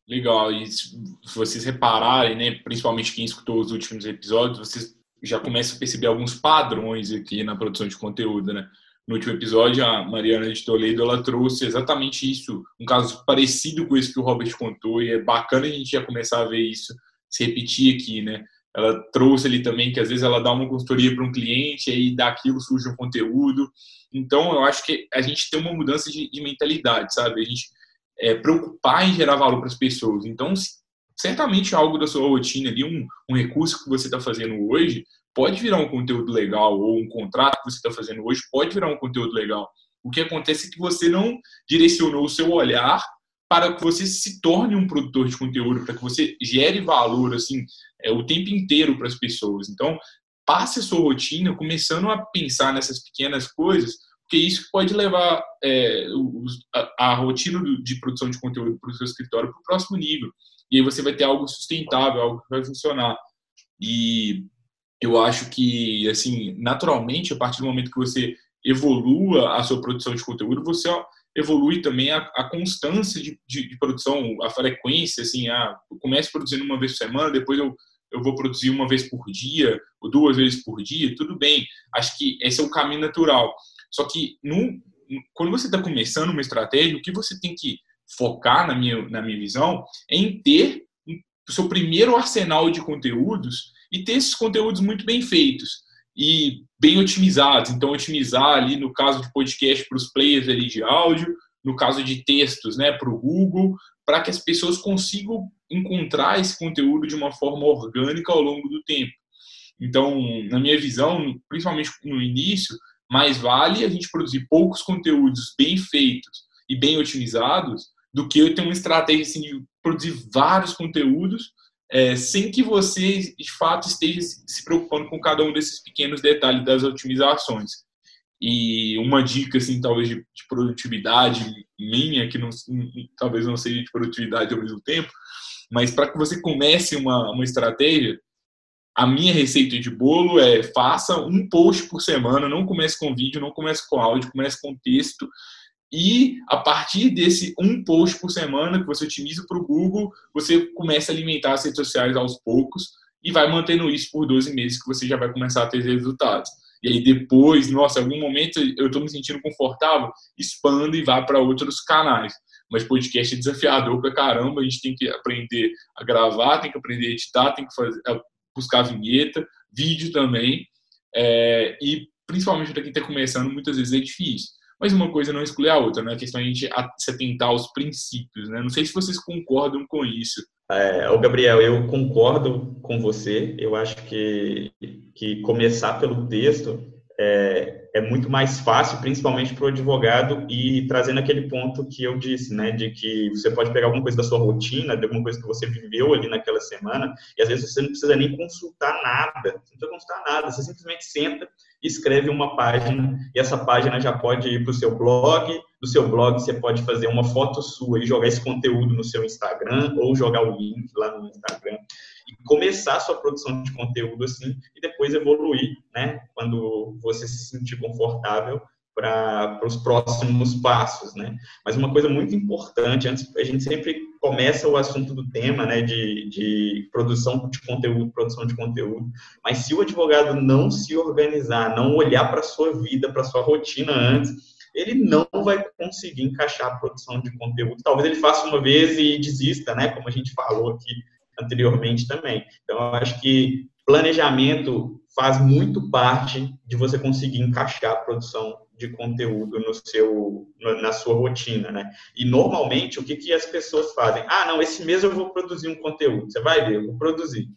Speaker 1: Legal. E se vocês repararem, né, principalmente quem escutou os últimos episódios, vocês já começam a perceber alguns padrões aqui na produção de conteúdo, né? No último episódio, a Mariana de Toledo ela trouxe exatamente isso, um caso parecido com esse que o Robert contou, e é bacana a gente já começar a ver isso se repetir aqui, né? ela trouxe ali também que às vezes ela dá uma consultoria para um cliente e daquilo surge um conteúdo. Então, eu acho que a gente tem uma mudança de, de mentalidade, sabe? A gente é, preocupar em gerar valor para as pessoas. Então, certamente algo da sua rotina ali, um, um recurso que você está fazendo hoje, pode virar um conteúdo legal, ou um contrato que você está fazendo hoje pode virar um conteúdo legal. O que acontece é que você não direcionou o seu olhar para que você se torne um produtor de conteúdo, para que você gere valor assim é, o tempo inteiro para as pessoas. Então, passe a sua rotina começando a pensar nessas pequenas coisas, porque isso pode levar é, a, a, rotina de produção de conteúdo para o seu escritório para o próximo nível. E aí você vai ter algo sustentável, algo que vai funcionar. E eu acho que, assim, naturalmente, a partir do momento que você evolua a sua produção de conteúdo, você evolui também a, a constância de, de, de, produção, a frequência, assim, a, eu começo produzindo uma vez por semana, depois eu, eu vou produzir uma vez por dia, ou duas vezes por dia, tudo bem. Acho que esse é o caminho natural. Só que no, quando você está começando uma estratégia, o que você tem que focar, na minha, na minha visão, é em ter o seu primeiro arsenal de conteúdos e ter esses conteúdos muito bem feitos e bem otimizados. Então, otimizar ali no caso de podcast para os players ali de áudio, no caso de textos, né, para o Google, para que as pessoas consigam encontrar esse conteúdo de uma forma orgânica ao longo do tempo. Então, na minha visão, principalmente no início, mais vale a gente produzir poucos conteúdos bem feitos e bem otimizados do que eu ter uma estratégia assim, de produzir vários conteúdos é, sem que você, de fato, esteja se preocupando com cada um desses pequenos detalhes das otimizações. E uma dica, assim, talvez de, de produtividade minha, que não, talvez não seja de produtividade ao mesmo tempo, mas para que você comece uma, uma estratégia, a minha receita de bolo é faça um post por semana, não comece com vídeo, não comece com áudio, comece com texto. E a partir desse um post por semana que você otimiza para o Google, você começa a alimentar as redes sociais aos poucos e vai mantendo isso por 12 meses que você já vai começar a ter resultados. E aí depois, nossa, em algum momento eu estou me sentindo confortável, expanda e vá para outros canais. Mas podcast é desafiador para caramba, a gente tem que aprender a gravar, tem que aprender a editar, tem que fazer, buscar vinheta, vídeo também. É, e principalmente para quem está começando, muitas vezes é difícil. Mas uma coisa não exclui a outra, né? A questão é a gente se atentar aos princípios, né? Não sei se vocês concordam com isso.
Speaker 2: É, o Gabriel, eu concordo com você. Eu acho que, que começar pelo texto é, é muito mais fácil, principalmente para o advogado, e trazendo aquele ponto que eu disse, né, de que você pode pegar alguma coisa da sua rotina, de alguma coisa que você viveu ali naquela semana, e às vezes você não precisa nem consultar nada, não precisa consultar nada, você simplesmente senta escreve uma página, e essa página já pode ir para o seu blog, do seu blog você pode fazer uma foto sua e jogar esse conteúdo no seu Instagram, ou jogar o link lá no Instagram e começar a sua produção de conteúdo assim e depois evoluir, né? Quando você se sentir confortável para os próximos passos, né? Mas uma coisa muito importante, antes a gente sempre começa o assunto do tema, né, de, de produção de conteúdo, produção de conteúdo, mas se o advogado não se organizar, não olhar para a sua vida, para a sua rotina antes, ele não vai conseguir encaixar a produção de conteúdo. Talvez ele faça uma vez e desista, né, como a gente falou aqui anteriormente também. Então, eu acho que planejamento faz muito parte de você conseguir encaixar a produção de conteúdo no seu, na sua rotina, né? E normalmente o que, que as pessoas fazem? Ah, não, esse mês eu vou produzir um conteúdo. Você vai ver, eu vou produzir.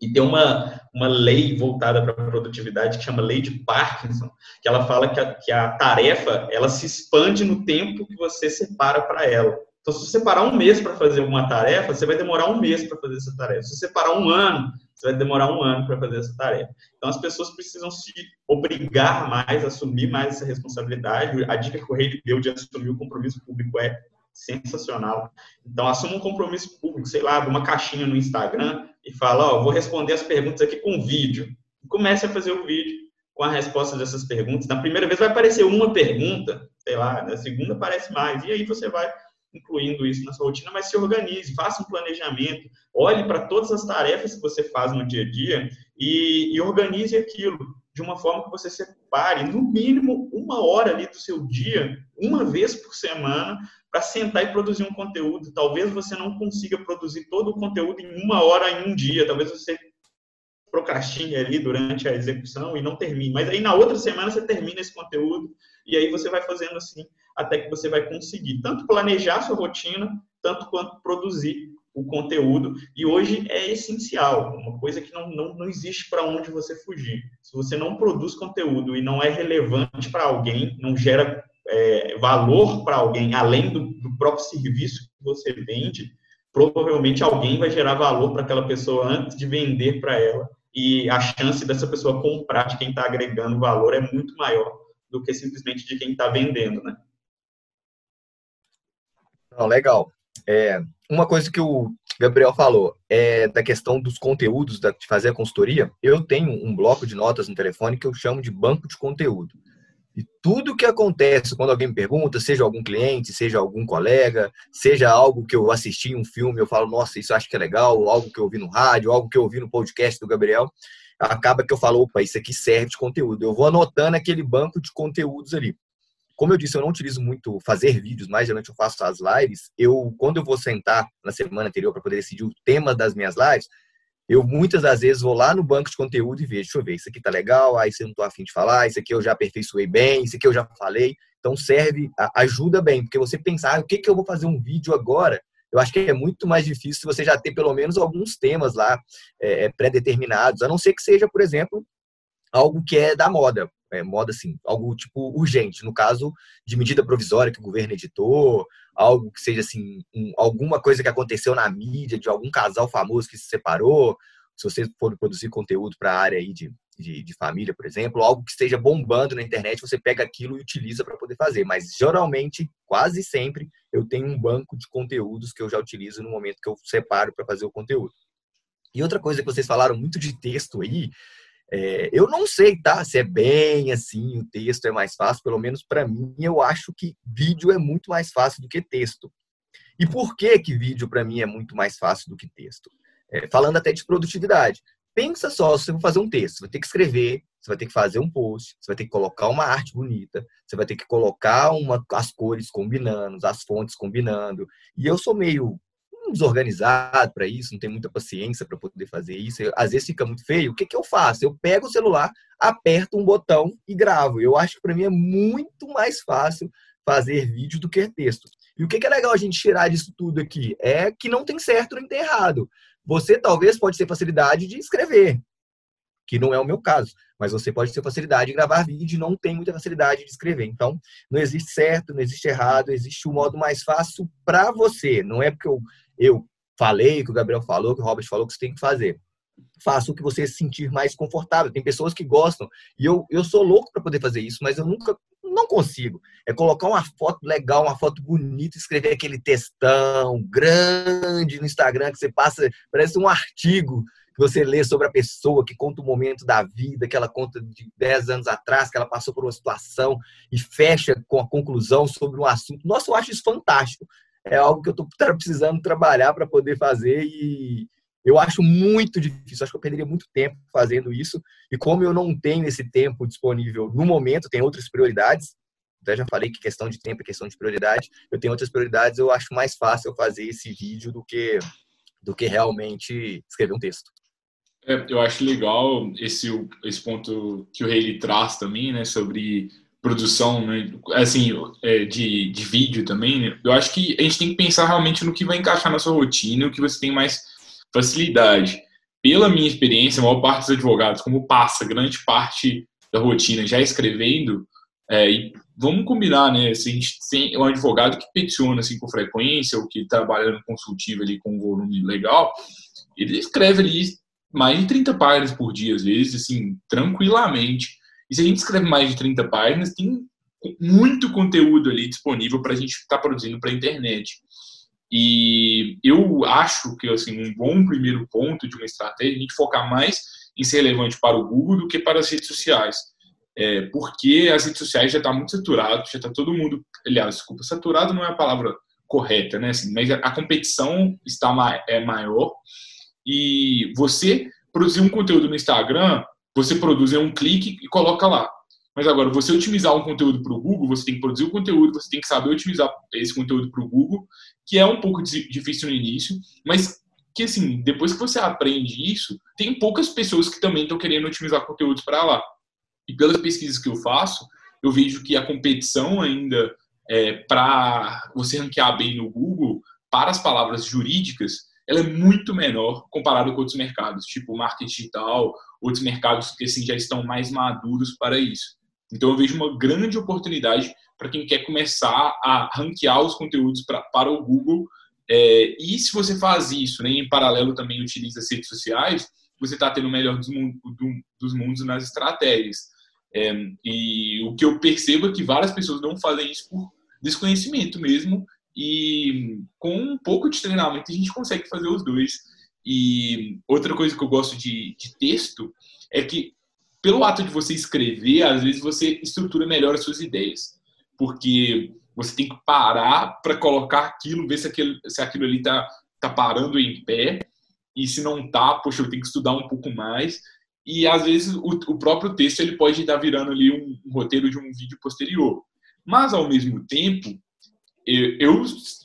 Speaker 2: E tem uma, uma lei voltada para a produtividade que chama lei de Parkinson, que ela fala que a, que a tarefa ela se expande no tempo que você separa para ela. Então, se você parar um mês para fazer uma tarefa, você vai demorar um mês para fazer essa tarefa. Se você parar um ano, você vai demorar um ano para fazer essa tarefa. Então, as pessoas precisam se obrigar mais, assumir mais essa responsabilidade. A dica que o rei deu de assumir o compromisso público é sensacional. Então, assuma um compromisso público, sei lá, de uma caixinha no Instagram e fala, ó, vou responder as perguntas aqui com vídeo. comece a fazer o vídeo com a resposta dessas perguntas. Na primeira vez vai aparecer uma pergunta, sei lá, na segunda aparece mais. E aí você vai incluindo isso na sua rotina, mas se organize, faça um planejamento, olhe para todas as tarefas que você faz no dia a dia e, e organize aquilo de uma forma que você separe, no mínimo, uma hora ali do seu dia, uma vez por semana, para sentar e produzir um conteúdo. Talvez você não consiga produzir todo o conteúdo em uma hora em um dia, talvez você procrastine ali durante a execução e não termine. Mas aí na outra semana você termina esse conteúdo e aí você vai fazendo assim até que você vai conseguir tanto planejar sua rotina, tanto quanto produzir o conteúdo. E hoje é essencial, uma coisa que não, não, não existe para onde você fugir. Se você não produz conteúdo e não é relevante para alguém, não gera é, valor para alguém, além do, do próprio serviço que você vende, provavelmente alguém vai gerar valor para aquela pessoa antes de vender para ela. E a chance dessa pessoa comprar de quem está agregando valor é muito maior do que simplesmente de quem está vendendo, né?
Speaker 3: Não, legal. É, uma coisa que o Gabriel falou é da questão dos conteúdos, de fazer a consultoria. Eu tenho um bloco de notas no telefone que eu chamo de banco de conteúdo. E tudo que acontece quando alguém me pergunta, seja algum cliente, seja algum colega, seja algo que eu assisti um filme, eu falo, nossa, isso acho que é legal, algo que eu ouvi no rádio, algo que eu ouvi no podcast do Gabriel, acaba que eu falo, opa, isso aqui serve de conteúdo. Eu vou anotando aquele banco de conteúdos ali. Como eu disse, eu não utilizo muito fazer vídeos, mas geralmente eu faço as lives. Eu, quando eu vou sentar na semana anterior para poder decidir o tema das minhas lives, eu muitas das vezes vou lá no banco de conteúdo e vejo, deixa eu ver, isso aqui tá legal, aí você não tô afim de falar, isso aqui eu já aperfeiçoei bem, isso aqui eu já falei. Então serve, ajuda bem, porque você pensar, ah, o que que eu vou fazer um vídeo agora eu acho que é muito mais difícil você já ter pelo menos alguns temas lá é, pré-determinados, a não ser que seja, por exemplo, algo que é da moda. É, moda, assim, algo tipo urgente, no caso de medida provisória que o governo editou, algo que seja assim, um, alguma coisa que aconteceu na mídia, de algum casal famoso que se separou, se você for produzir conteúdo para a área aí de de, de, família, por exemplo, algo que esteja bombando na internet, você pega aquilo e utiliza para poder fazer. Mas geralmente, quase sempre, eu tenho um banco de conteúdos que eu já utilizo no momento que eu separo para fazer o conteúdo. E outra coisa que vocês falaram muito de texto aí, é, eu não sei, tá? Se é bem assim, o texto é mais fácil, pelo menos para mim, eu acho que vídeo é muito mais fácil do que texto. E por que que vídeo para mim é muito mais fácil do que texto? É, falando até de produtividade pensa só, você vai fazer um texto, você vai ter que escrever, você vai ter que fazer um post, você vai ter que colocar uma arte bonita, você vai ter que colocar uma, as cores combinando, as fontes combinando. E eu sou meio desorganizado para isso, não tenho muita paciência para poder fazer isso. Eu, às vezes fica muito feio. O que, que eu faço? Eu pego o celular, aperto um botão e gravo. Eu acho que para mim é muito mais fácil fazer vídeo do que texto. E o que, que é legal a gente tirar disso tudo aqui? É que não tem certo nem tem errado. Você talvez pode ter facilidade de escrever, que não é o meu caso, mas você pode ter facilidade de gravar vídeo não tem muita facilidade de escrever. Então, não existe certo, não existe errado, existe o um modo mais fácil para você. Não é porque eu, eu falei, que o Gabriel falou, que o Robert falou que você tem que fazer. Faça o que você se sentir mais confortável. Tem pessoas que gostam. E eu, eu sou louco para poder fazer isso, mas eu nunca não consigo. É colocar uma foto legal, uma foto bonita, escrever aquele textão grande no Instagram que você passa, parece um artigo que você lê sobre a pessoa, que conta o momento da vida, que ela conta de 10 anos atrás, que ela passou por uma situação e fecha com a conclusão sobre um assunto. Nossa, eu acho isso fantástico. É algo que eu estou precisando trabalhar para poder fazer e eu acho muito difícil, acho que eu perderia muito tempo fazendo isso. E como eu não tenho esse tempo disponível no momento, tem outras prioridades. Até já falei que questão de tempo é questão de prioridade. Eu tenho outras prioridades, eu acho mais fácil fazer esse vídeo do que do que realmente escrever um texto.
Speaker 1: É, eu acho legal esse, esse ponto que o Reilly traz também, né, sobre produção, né, assim, é, de, de vídeo também. Né? Eu acho que a gente tem que pensar realmente no que vai encaixar na sua rotina, o que você tem mais facilidade. Pela minha experiência, a maior parte dos advogados, como passa grande parte da rotina já escrevendo, é, e vamos combinar, né? Se a gente tem um advogado que peticiona assim, com frequência, ou que trabalha no consultivo ali com um volume legal, ele escreve ali mais de 30 páginas por dia, às vezes, assim, tranquilamente. E se a gente escreve mais de 30 páginas, tem muito conteúdo ali disponível para a gente estar tá produzindo para a internet. E eu acho que assim, um bom primeiro ponto de uma estratégia é a gente focar mais em ser relevante para o Google do que para as redes sociais. É, porque as redes sociais já estão tá muito saturado, já está todo mundo, aliás, desculpa, saturado não é a palavra correta, né? Assim, mas a competição está ma é maior e você produzir um conteúdo no Instagram, você produz em um clique e coloca lá. Mas agora, você otimizar um conteúdo para o Google, você tem que produzir o conteúdo, você tem que saber otimizar esse conteúdo para o Google, que é um pouco difícil no início, mas que, assim, depois que você aprende isso, tem poucas pessoas que também estão querendo otimizar conteúdos para lá. E pelas pesquisas que eu faço, eu vejo que a competição ainda é, para você ranquear bem no Google, para as palavras jurídicas, ela é muito menor comparado com outros mercados, tipo marketing digital, outros mercados que assim, já estão mais maduros para isso. Então, eu vejo uma grande oportunidade para quem quer começar a ranquear os conteúdos pra, para o Google. É, e se você faz isso, né, em paralelo também utiliza as redes sociais, você está tendo o melhor dos, mundo, do, dos mundos nas estratégias. É, e o que eu percebo é que várias pessoas não fazem isso por desconhecimento mesmo, e com um pouco de treinamento a gente consegue fazer os dois. E outra coisa que eu gosto de, de texto é que pelo ato de você escrever, às vezes você estrutura melhor as suas ideias. Porque você tem que parar para colocar aquilo, ver se aquilo, se aquilo ali está tá parando em pé. E se não tá, poxa, eu tenho que estudar um pouco mais. E às vezes o, o próprio texto ele pode estar virando ali um, um, roteiro de um vídeo posterior. Mas ao mesmo tempo, eu, eu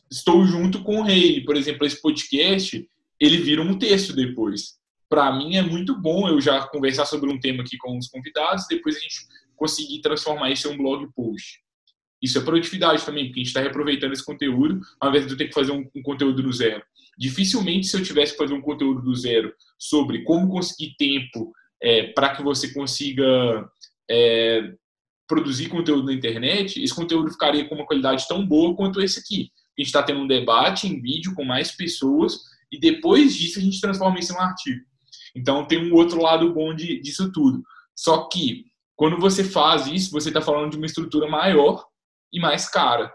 Speaker 1: estou junto com o rei. Por exemplo, esse podcast, ele vira um texto depois para mim é muito bom eu já conversar sobre um tema aqui com os convidados, depois a gente conseguir transformar isso em um blog post. Isso é produtividade também, porque a gente está reaproveitando esse conteúdo, ao invés de eu ter que fazer um, um conteúdo do zero. Dificilmente, se eu tivesse que fazer um conteúdo do zero sobre como conseguir tempo é, para que você consiga é, produzir conteúdo na internet, esse conteúdo ficaria com uma qualidade tão boa quanto esse aqui. A gente está tendo um debate em vídeo com mais pessoas e depois disso a gente transforma isso em um artigo. Então tem um outro lado bom de, disso tudo. Só que quando você faz isso, você está falando de uma estrutura maior e mais cara.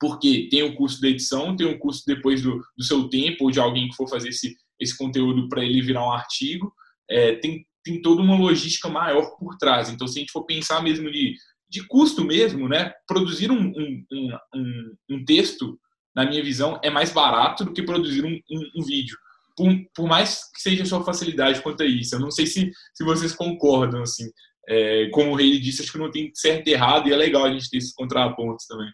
Speaker 1: Porque tem o custo da edição, tem o custo depois do, do seu tempo, ou de alguém que for fazer esse, esse conteúdo para ele virar um artigo. É, tem, tem toda uma logística maior por trás. Então, se a gente for pensar mesmo de, de custo mesmo, né? Produzir um, um, um, um texto, na minha visão, é mais barato do que produzir um, um, vídeo. Por, por, mais que seja sua facilidade quanto a isso. Eu não sei se, se vocês concordam, assim é, como o Rei disse, acho que não tem certo e errado, e é legal a gente ter esses contrapontos também.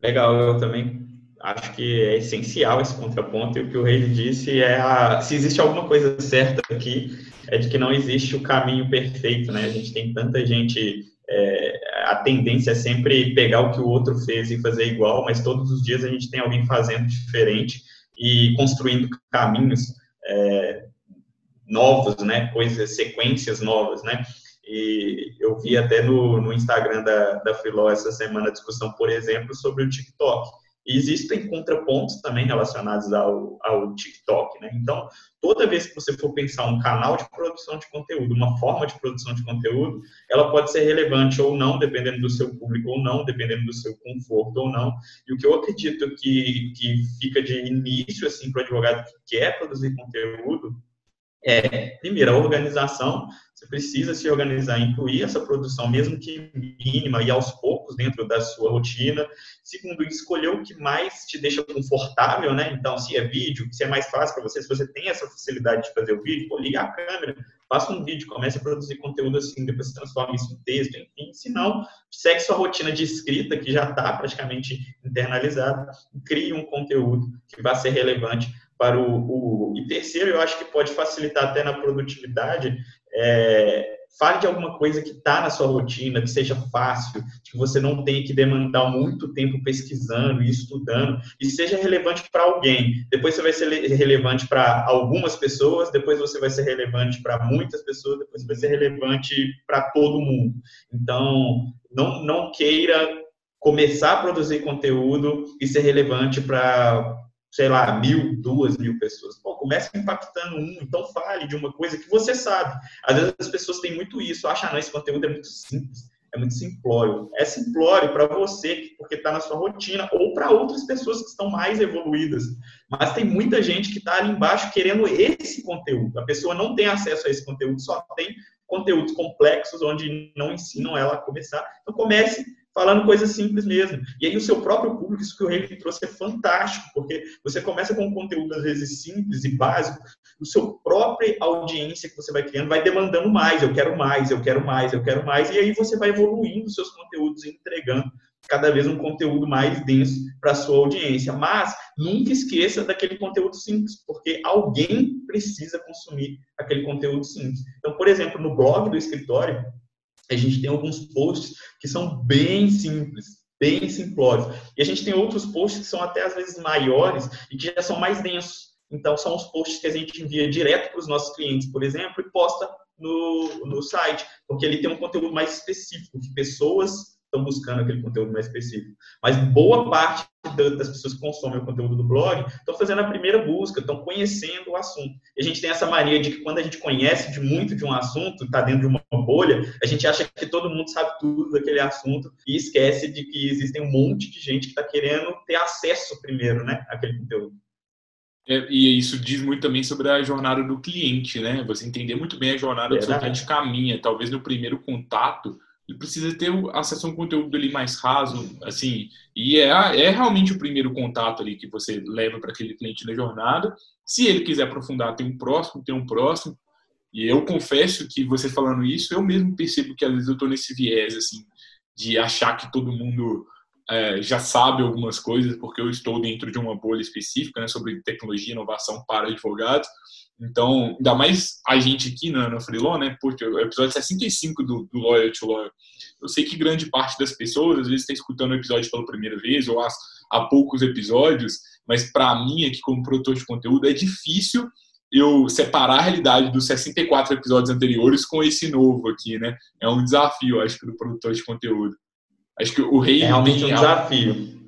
Speaker 2: Legal, eu também acho que é essencial esse contraponto, e o que o Rei disse é a, se existe alguma coisa certa aqui, é de que não existe o caminho perfeito, né? A gente tem tanta gente, é, a tendência é sempre pegar o que o outro fez e fazer igual, mas todos os dias a gente tem alguém fazendo diferente e construindo caminhos é, novos, né, coisas, sequências novas, né, e eu vi até no, no Instagram da, da Filó essa semana a discussão, por exemplo, sobre o TikTok. E existem contrapontos também relacionados ao, ao TikTok, né? Então, toda vez que você for pensar um canal de produção de conteúdo, uma forma de produção de conteúdo, ela pode ser relevante ou não, dependendo do seu público ou não, dependendo do seu conforto ou não. E o que eu acredito que, que fica de início, assim, para o advogado que quer produzir conteúdo, é, primeiro, a organização, você precisa se organizar, incluir essa produção, mesmo que mínima e aos poucos dentro da sua rotina. Segundo, escolher o que mais te deixa confortável, né? Então, se é vídeo, se é mais fácil para você, se você tem essa facilidade de fazer o vídeo, pô, liga a câmera, faça um vídeo, comece a produzir conteúdo assim, depois se transforma isso em texto, enfim. Se não, segue sua rotina de escrita, que já está praticamente internalizada, crie um conteúdo que vai ser relevante para o, o, E terceiro, eu acho que pode facilitar até na produtividade, é, fale de alguma coisa que está na sua rotina, que seja fácil, que você não tenha que demandar muito tempo pesquisando e estudando, e seja relevante para alguém. Depois você vai ser relevante para algumas pessoas, depois você vai ser relevante para muitas pessoas, depois vai ser relevante para todo mundo. Então, não, não queira começar a produzir conteúdo e ser relevante para sei lá, mil, duas mil pessoas. Comece impactando um, então fale de uma coisa que você sabe. Às vezes as pessoas têm muito isso, acham, ah, esse conteúdo é muito simples, é muito simplório. É simplório para você, porque está na sua rotina, ou para outras pessoas que estão mais evoluídas. Mas tem muita gente que está ali embaixo querendo esse conteúdo. A pessoa não tem acesso a esse conteúdo, só tem conteúdos complexos onde não ensinam ela a começar. Então comece falando coisas simples mesmo. E aí o seu próprio público, isso que o Rei trouxe é fantástico, porque você começa com um conteúdo às vezes simples e básico, o seu própria audiência que você vai criando vai demandando mais, eu quero mais, eu quero mais, eu quero mais, e aí você vai evoluindo seus conteúdos e entregando cada vez um conteúdo mais denso para sua audiência. Mas nunca esqueça daquele conteúdo simples, porque alguém precisa consumir aquele conteúdo simples. Então, por exemplo, no blog do escritório, a gente tem alguns posts que são bem simples, bem simplórios. E a gente tem outros posts que são até às vezes maiores e que já são mais densos. Então, são os posts que a gente envia direto para os nossos clientes, por exemplo, e posta no, no site, porque ele tem um conteúdo mais específico, que pessoas estão buscando aquele conteúdo mais específico. Mas boa parte das pessoas que consomem o conteúdo do blog estão fazendo a primeira busca, estão conhecendo o assunto. E a gente tem essa mania de que quando a gente conhece de muito de um assunto, está dentro de uma bolha, a gente acha que todo mundo sabe tudo daquele assunto e esquece de que existem um monte de gente que está querendo ter acesso primeiro, né, àquele conteúdo.
Speaker 1: É, e isso diz muito também sobre a jornada do cliente, né? Você entender muito bem a jornada que o seu cliente caminha. Talvez no primeiro contato ele precisa ter acesso a um conteúdo ali mais raso, assim, e é, é realmente o primeiro contato ali que você leva para aquele cliente na jornada. Se ele quiser aprofundar, tem um próximo, tem um próximo. E eu confesso que você falando isso, eu mesmo percebo que às vezes eu estou nesse viés, assim, de achar que todo mundo é, já sabe algumas coisas, porque eu estou dentro de uma bolha específica, né, sobre tecnologia e inovação para advogados. Então, ainda mais a gente aqui na, na Freelon, né? Porque o episódio 65 do, do Loyal to Loyal. Eu sei que grande parte das pessoas, às vezes, está escutando o episódio pela primeira vez ou há, há poucos episódios, mas para mim, aqui como produtor de conteúdo, é difícil eu separar a realidade dos 64 episódios anteriores com esse novo aqui, né? É um desafio, acho que, do produtor de conteúdo. Acho que o rei.
Speaker 2: É realmente um desafio.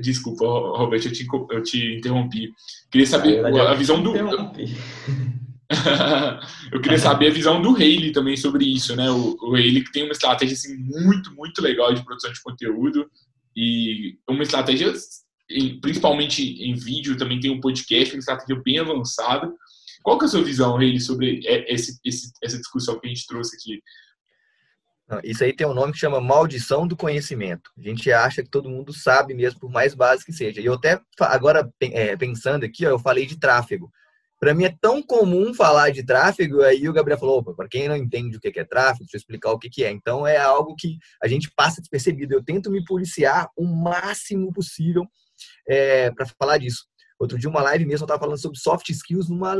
Speaker 1: Desculpa, Robert, eu te, eu te interrompi. Queria saber a visão do. eu queria saber a visão do Haley também sobre isso, né? O, o Haley que tem uma estratégia assim, muito, muito legal de produção de conteúdo e uma estratégia, principalmente em vídeo, também tem um podcast, uma estratégia bem avançada. Qual que é a sua visão, Haley, sobre esse, esse, essa discussão que a gente trouxe aqui?
Speaker 3: Isso aí tem um nome que chama maldição do conhecimento. A gente acha que todo mundo sabe mesmo, por mais básico que seja. E eu até, agora, é, pensando aqui, ó, eu falei de tráfego. Para mim é tão comum falar de tráfego, aí o Gabriel falou, para quem não entende o que é tráfego, deixa eu explicar o que é. Então é algo que a gente passa despercebido. Eu tento me policiar o máximo possível é, para falar disso. Outro dia, uma live mesmo, eu estava falando sobre soft skills numa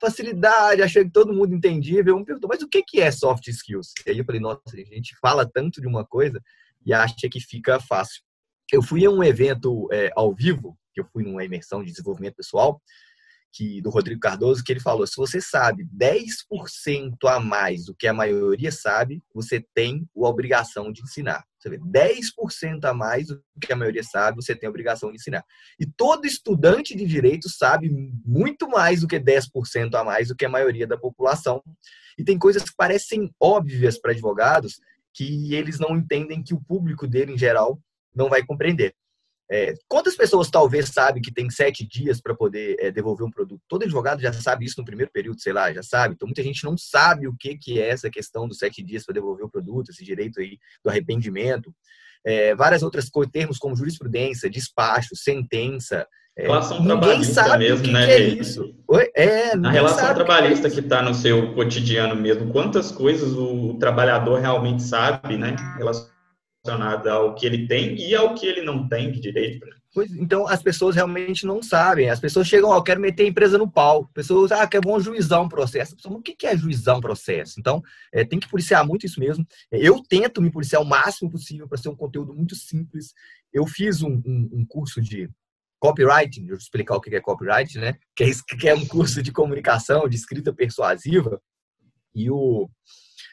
Speaker 3: facilidade, achei que todo mundo entendia. Eu me perguntou, mas o que é soft skills? E aí eu falei, nossa, a gente fala tanto de uma coisa e acha que fica fácil. Eu fui a um evento é, ao vivo, que eu fui numa imersão de desenvolvimento pessoal, que do Rodrigo Cardoso, que ele falou: se você sabe 10% a mais do que a maioria sabe, você tem a obrigação de ensinar. Você vê, 10% a mais do que a maioria sabe, você tem a obrigação de ensinar. E todo estudante de direito sabe muito mais do que 10% a mais do que a maioria da população. E tem coisas que parecem óbvias para advogados que eles não entendem que o público dele, em geral, não vai compreender. É, quantas pessoas talvez sabem que tem sete dias para poder é, devolver um produto? Todo advogado já sabe isso no primeiro período, sei lá, já sabe. Então muita gente não sabe o que, que é essa questão dos sete dias para devolver o produto, esse direito aí do arrependimento. É, várias outras coisas, termos como jurisprudência, despacho, sentença.
Speaker 2: É, relação trabalhista mesmo,
Speaker 3: que
Speaker 2: né?
Speaker 3: Que é isso.
Speaker 2: É, a relação trabalhista que é está no seu cotidiano mesmo. Quantas coisas o trabalhador realmente sabe, né? Relação relacionada ao que ele tem e ao que ele não tem de direito. Né?
Speaker 3: Pois, então, as pessoas realmente não sabem. As pessoas chegam, ó, quero meter a empresa no pau. Pessoas, ah, quer bom juizar um processo. Pessoa, o que é juizar um processo? Então, é, tem que policiar muito isso mesmo. Eu tento me policiar o máximo possível para ser um conteúdo muito simples. Eu fiz um, um, um curso de copywriting, eu explicar o que é copyright, né? Que é, que é um curso de comunicação, de escrita persuasiva. E, o,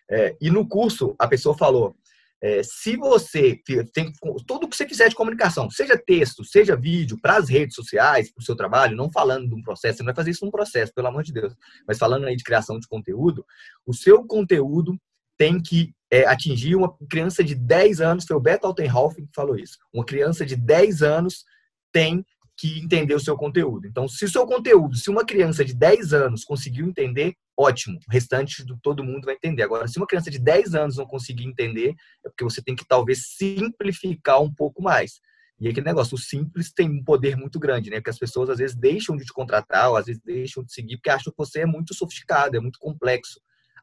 Speaker 3: é, e no curso, a pessoa falou, é, se você tem tudo que você fizer de comunicação, seja texto, seja vídeo, para as redes sociais, para o seu trabalho, não falando de um processo, você não vai fazer isso num processo, pelo amor de Deus, mas falando aí de criação de conteúdo, o seu conteúdo tem que é, atingir uma criança de 10 anos, foi o Beto Altenhoff que falou isso. Uma criança de 10 anos tem que entender o seu conteúdo. Então, se o seu conteúdo, se uma criança de 10 anos conseguiu entender, ótimo. O restante do todo mundo vai entender. Agora, se uma criança de 10 anos não conseguir entender, é porque você tem que talvez simplificar um pouco mais. E aquele negócio, o simples tem um poder muito grande, né? Porque as pessoas às vezes deixam de te contratar, ou às vezes deixam de seguir, porque acham que você é muito sofisticado, é muito complexo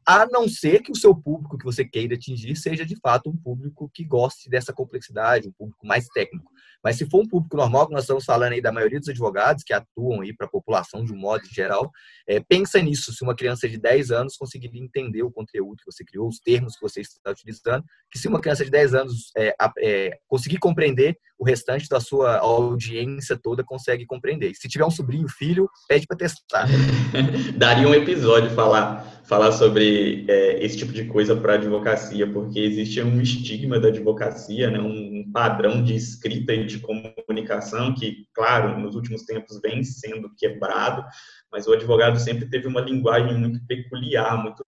Speaker 3: a não ser que o seu público que você queira atingir seja de fato um público que goste dessa complexidade, um público mais técnico. Mas se for um público normal, que nós estamos falando aí da maioria dos advogados que atuam aí para a população de um modo geral, é, pensa nisso, se uma criança de 10 anos conseguir entender o conteúdo que você criou, os termos que você está utilizando, que se uma criança de 10 anos é, é, conseguir compreender, o restante da sua audiência toda consegue compreender. E se tiver um sobrinho, filho, pede para testar.
Speaker 2: Daria um episódio falar falar sobre é, esse tipo de coisa para a advocacia, porque existe um estigma da advocacia, né, um padrão de escrita e de comunicação que, claro, nos últimos tempos vem sendo quebrado, mas o advogado sempre teve uma linguagem muito peculiar, muito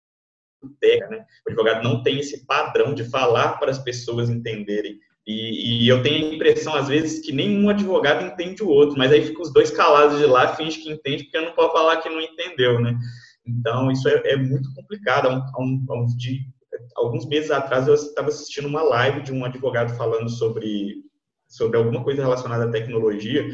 Speaker 2: técnica. Né? O advogado não tem esse padrão de falar para as pessoas entenderem. E, e, eu tenho a impressão, às vezes, que nenhum advogado entende o outro, mas aí fica os dois calados de lá, finge que entende, porque não pode falar que não entendeu, né? Então, isso é, é muito complicado. Há, um, há, um, alguns meses atrás, eu estava assistindo uma live de um advogado falando sobre, sobre alguma coisa relacionada à tecnologia.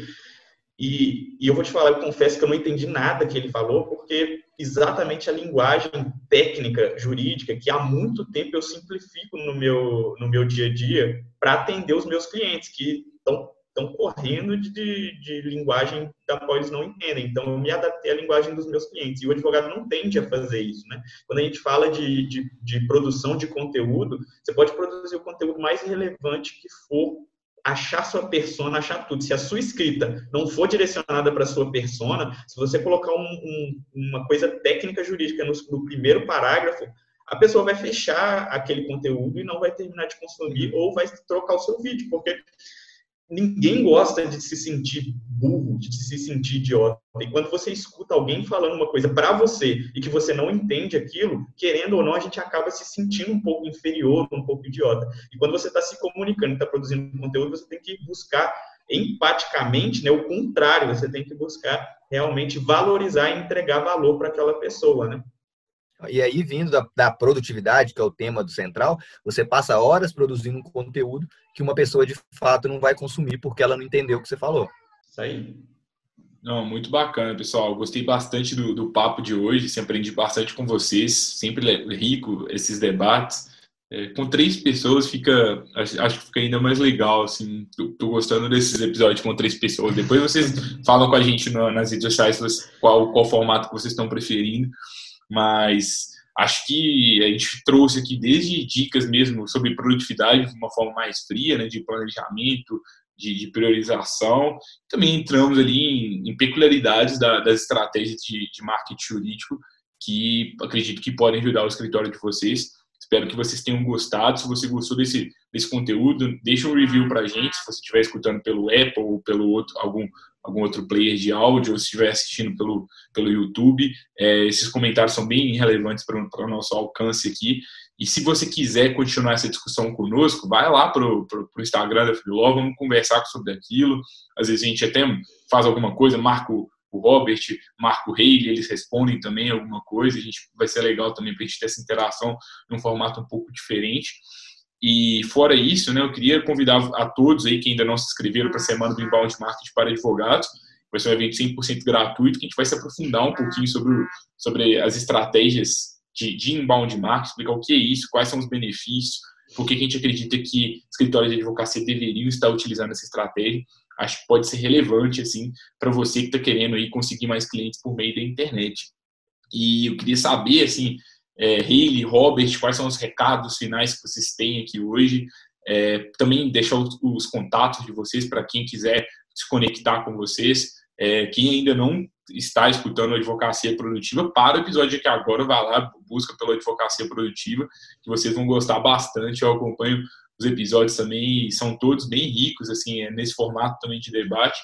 Speaker 2: E, e eu vou te falar, eu confesso que eu não entendi nada que ele falou, porque exatamente a linguagem técnica, jurídica, que há muito tempo eu simplifico no meu, no meu dia a dia para atender os meus clientes, que estão estão correndo de, de, de, linguagem da qual eles não entendem. Então, eu me adaptei à linguagem dos meus clientes. E o advogado não tende a fazer isso, né? Quando a gente fala de, de, de produção de conteúdo, você pode produzir o conteúdo mais relevante que for, achar sua persona, achar tudo. Se a sua escrita não for direcionada para a sua persona, se você colocar um, um, uma coisa técnica jurídica no, no primeiro parágrafo, a pessoa vai fechar aquele conteúdo e não vai terminar de consumir ou vai trocar o seu vídeo, porque ninguém gosta de se sentir burro, de se sentir idiota. E quando você escuta alguém falando uma coisa para você e que você não entende aquilo, querendo ou não, a gente acaba se sentindo um pouco inferior, um pouco idiota. E quando você está se comunicando, está produzindo conteúdo, você tem que buscar empaticamente, né, o contrário, você tem que buscar realmente valorizar e entregar valor para aquela pessoa, né?
Speaker 3: E aí, vindo da, da, produtividade, que é o tema do central, você passa horas produzindo um conteúdo que uma pessoa de fato não vai consumir porque ela não entendeu o que você falou.
Speaker 2: Isso aí.
Speaker 1: Não, muito bacana, pessoal. Gostei bastante do, do papo de hoje, sempre aprendi bastante com vocês, sempre rico esses debates. É, com três pessoas fica, acho, acho, que fica ainda mais legal, assim. Tô, tô, gostando desses episódios com três pessoas. Depois vocês falam com a gente no, nas redes sociais qual, qual formato que vocês estão preferindo mas acho que a gente trouxe aqui desde dicas mesmo sobre produtividade de uma forma mais fria, né, de planejamento, de, de priorização. Também entramos ali em, em peculiaridades da, das estratégias de, de marketing jurídico que acredito que podem ajudar o escritório de vocês. Espero que vocês tenham gostado. Se você gostou desse, desse conteúdo, deixa um review para a gente. Se você estiver escutando pelo Apple ou pelo outro, algum algum outro player de áudio, ou se estiver assistindo pelo, pelo YouTube. É, esses comentários são bem relevantes para o nosso alcance aqui. E se você quiser continuar essa discussão conosco, vai lá para o Instagram da Freeló, vamos conversar sobre aquilo. Às vezes a gente até faz alguma coisa, marca o, Robert, marca o eles respondem também alguma coisa. A gente vai ser legal também para a gente ter essa interação num formato um pouco diferente. E fora isso, né, eu queria convidar a todos aí que ainda não se inscreveram para a Semana do Inbound Marketing para Advogados. Vai ser um evento 100% gratuito que a gente vai se aprofundar um pouquinho sobre, sobre as estratégias de, de inbound marketing, explicar o que é isso, quais são os benefícios, por que a gente acredita que escritórios de advocacia deveriam estar utilizando essa estratégia. Acho que pode ser relevante assim para você que está querendo aí conseguir mais clientes por meio da internet. E eu queria saber assim, é, Haley, Robert, quais são os recados finais que vocês têm aqui hoje. É, também deixar os, os, contatos de vocês para quem quiser se conectar com vocês. É, quem ainda não está escutando Advocacia Produtiva, para o episódio aqui agora, vai lá, busca pela Advocacia Produtiva, que vocês vão gostar bastante. Eu acompanho os episódios também, são todos bem ricos, assim, é nesse formato também de debate.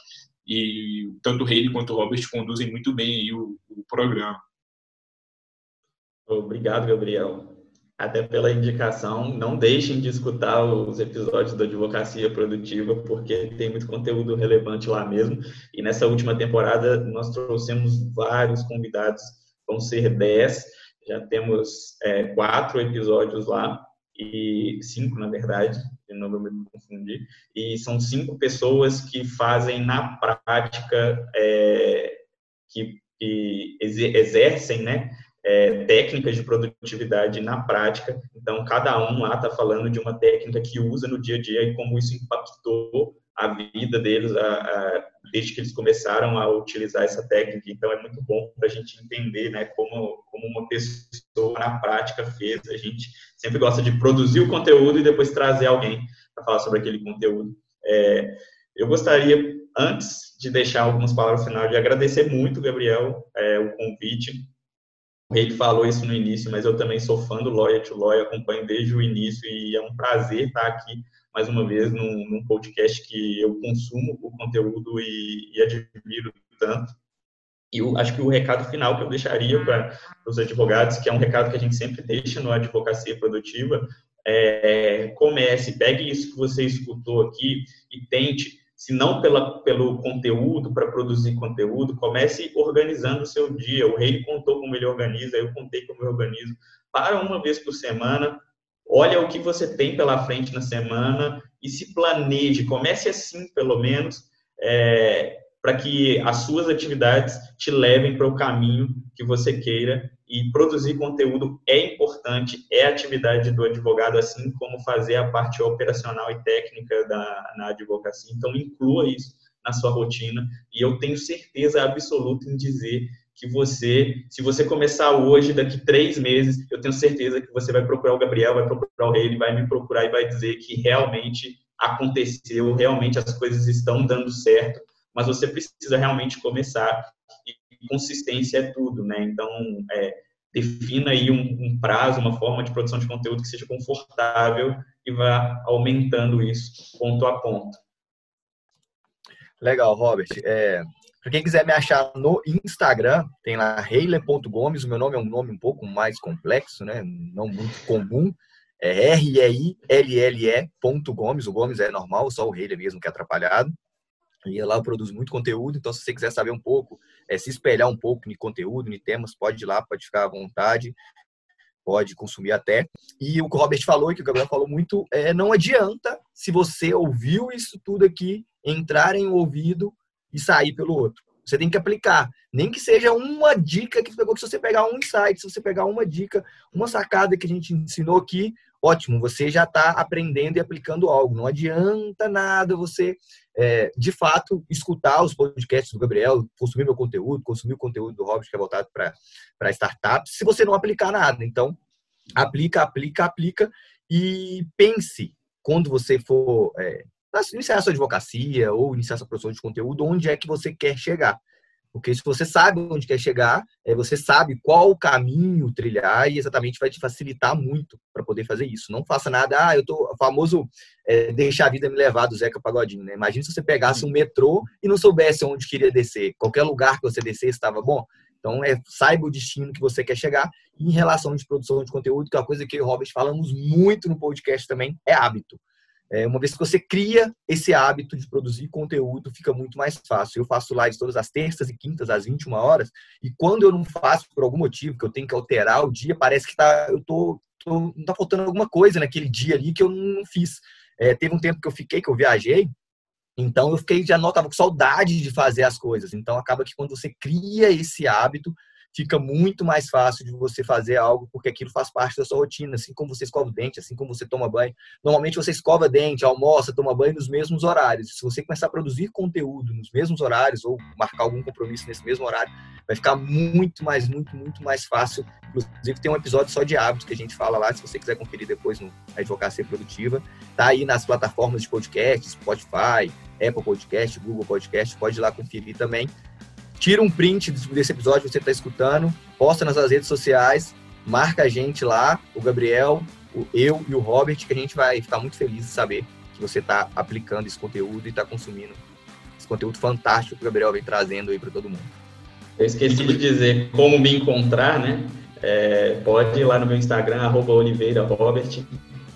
Speaker 1: E tanto o quanto o Robert conduzem muito bem o, o programa.
Speaker 2: Obrigado, Gabriel. Até pela indicação. Não deixem de escutar os episódios da Advocacia Produtiva, porque tem muito conteúdo relevante lá mesmo. E nessa última temporada, nós trouxemos vários convidados, vão ser dez. Já temos é, quatro episódios lá, e cinco, na verdade, eu me confundi. E são cinco pessoas que fazem na prática, é, que, que exercem, né? É, técnicas de produtividade na prática. Então, cada um lá está falando de uma técnica que usa no dia a dia e como isso impactou a vida deles a, a, desde que eles começaram a utilizar essa técnica. Então, é muito bom para a gente entender né, como, como uma pessoa na prática fez. A gente sempre gosta de produzir o conteúdo e depois trazer alguém para falar sobre aquele conteúdo. É, eu gostaria, antes de deixar algumas palavras finais, de agradecer muito, Gabriel, é, o convite ele falou isso no início, mas eu também sou fã do Lawyer to Lawyer, acompanho desde o início e é um prazer estar aqui mais uma vez num, num podcast que eu consumo o conteúdo e, e admiro tanto. E eu acho que o recado final que eu deixaria para os advogados, que é um recado que a gente sempre deixa no Advocacia Produtiva, é comece, pegue isso que você escutou aqui e tente se não pela, pelo conteúdo, para produzir conteúdo, comece organizando o seu dia. O Rei contou como ele organiza, eu contei como eu organizo. Para uma vez por semana, olha o que você tem pela frente na semana e se planeje. Comece assim, pelo menos, é, para que as suas atividades te levem para o caminho que você queira. E produzir conteúdo é importante é atividade do advogado, assim como fazer a parte operacional e técnica da, na advocacia. Então, inclua isso na sua rotina e eu tenho certeza absoluta em dizer que você, se você começar hoje, daqui três meses, eu tenho certeza que você vai procurar o Gabriel, vai procurar o Rei, ele vai me procurar e vai dizer que realmente aconteceu, realmente as coisas estão dando certo, mas você precisa realmente começar e consistência é tudo, né? Então, é, defina aí um, um, prazo, uma forma de produção de conteúdo que seja confortável e vá aumentando isso ponto a ponto.
Speaker 3: Legal, Robert. É, para quem quiser me achar no Instagram, tem lá reiler.gomes. O meu nome é um nome um pouco mais complexo, né? Não muito comum. É R-E-I-L-L-E.gomes. O Gomes é normal, só o Reiler mesmo que é atrapalhado. E lá eu produzo muito conteúdo, então se você quiser saber um pouco, é, se espelhar um pouco em conteúdo, em temas, pode ir lá, pode ficar à vontade, pode consumir até. E o que o Robert falou e que o Gabriel falou muito, é, não adianta se você ouviu isso tudo aqui, entrar em um ouvido e sair pelo outro. Você tem que aplicar. Nem que seja uma dica que pegou, que se você pegar um insight, se você pegar uma dica, uma sacada que a gente ensinou aqui, ótimo, você já está aprendendo e aplicando algo. Não adianta nada você, é, de fato, escutar os podcasts do Gabriel, consumir meu conteúdo, consumir o conteúdo do Robert, que é voltado para startups, se você não aplicar nada. Então, aplica, aplica, aplica e pense quando você for é, iniciar sua advocacia ou iniciar sua produção de conteúdo, onde é que você quer chegar. Porque se você sabe onde quer chegar, é, você sabe qual caminho trilhar e exatamente vai te facilitar muito para poder fazer isso. Não faça nada, ah, eu tô famoso é, deixar a vida me levar do Zeca Pagodinho, né? Imagina se você pegasse um metrô e não soubesse onde queria descer. Qualquer lugar que você descesse estava bom. Então, é, saiba o destino que você quer chegar. Em relação de produção de conteúdo, que é uma coisa que eu e o Robert falamos muito no podcast também, é hábito. É, uma vez que você cria esse hábito de produzir conteúdo, fica muito mais fácil. Eu faço lives todas as terças e quintas, às 21 horas, e quando eu não faço por algum motivo, que eu tenho que alterar o dia, parece que tá, eu tô, tô tá faltando alguma coisa naquele dia ali que eu não fiz. É, teve um tempo que eu fiquei, que eu viajei, então eu fiquei, já não, com saudade de fazer as coisas. Então acaba que quando você cria esse hábito, fica muito mais fácil de você fazer algo, porque aquilo faz parte da sua rotina, assim como você escova o dente, assim como você toma banho. Normalmente você escova dente, almoça, toma banho nos mesmos horários. Se você começar a produzir conteúdo nos mesmos horários ou marcar algum compromisso nesse mesmo horário, vai ficar muito mais, muito, muito mais fácil. Inclusive tem um episódio só de hábitos que a gente fala lá, se você quiser conferir depois no Advocacia Produtiva. Tá aí nas plataformas de podcast, Spotify, Apple Podcast, Google Podcast, pode ir lá conferir também tira um print desse episódio que você está escutando, posta nas redes sociais, marca a gente lá, o Gabriel, o eu e o Robert, que a gente vai ficar muito feliz de saber que você está aplicando esse conteúdo e está consumindo esse conteúdo fantástico que o Gabriel vem trazendo aí para todo mundo.
Speaker 2: Eu esqueci de dizer como me encontrar, né? É, pode ir lá no meu Instagram, arroba Oliveira Robert.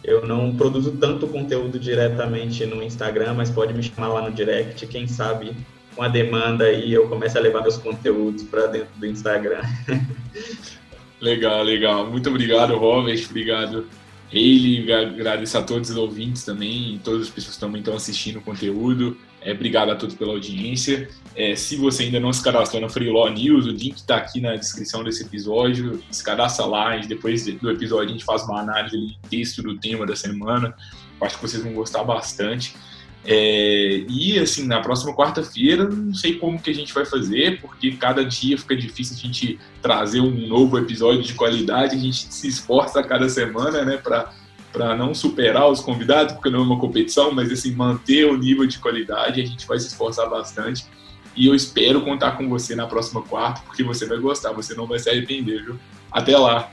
Speaker 2: Eu não produzo tanto conteúdo diretamente no Instagram, mas pode me chamar lá no direct. Quem sabe com a demanda e eu começo a levar meus conteúdos para dentro do Instagram.
Speaker 1: legal, legal. Muito obrigado, Robert. Obrigado, Hayley. Agradeço a todos os ouvintes também, todas as pessoas que também estão assistindo o conteúdo. É, obrigado a todos pela audiência. É, se você ainda não se cadastrou na Freelaw News, o link está aqui na descrição desse episódio. Se cadastra lá, depois do episódio a gente faz uma análise ali, texto do tema da semana. Acho que vocês vão gostar bastante. É, e assim, na próxima quarta-feira, não sei como que a gente vai fazer, porque cada dia fica difícil a gente trazer um novo episódio de qualidade, a gente se esforça a cada semana, né, para não superar os convidados, porque não é uma competição, mas assim, manter o nível de qualidade, a gente vai se esforçar bastante. E eu espero contar com você na próxima quarta, porque você vai gostar, você não vai se arrepender, viu? Até lá!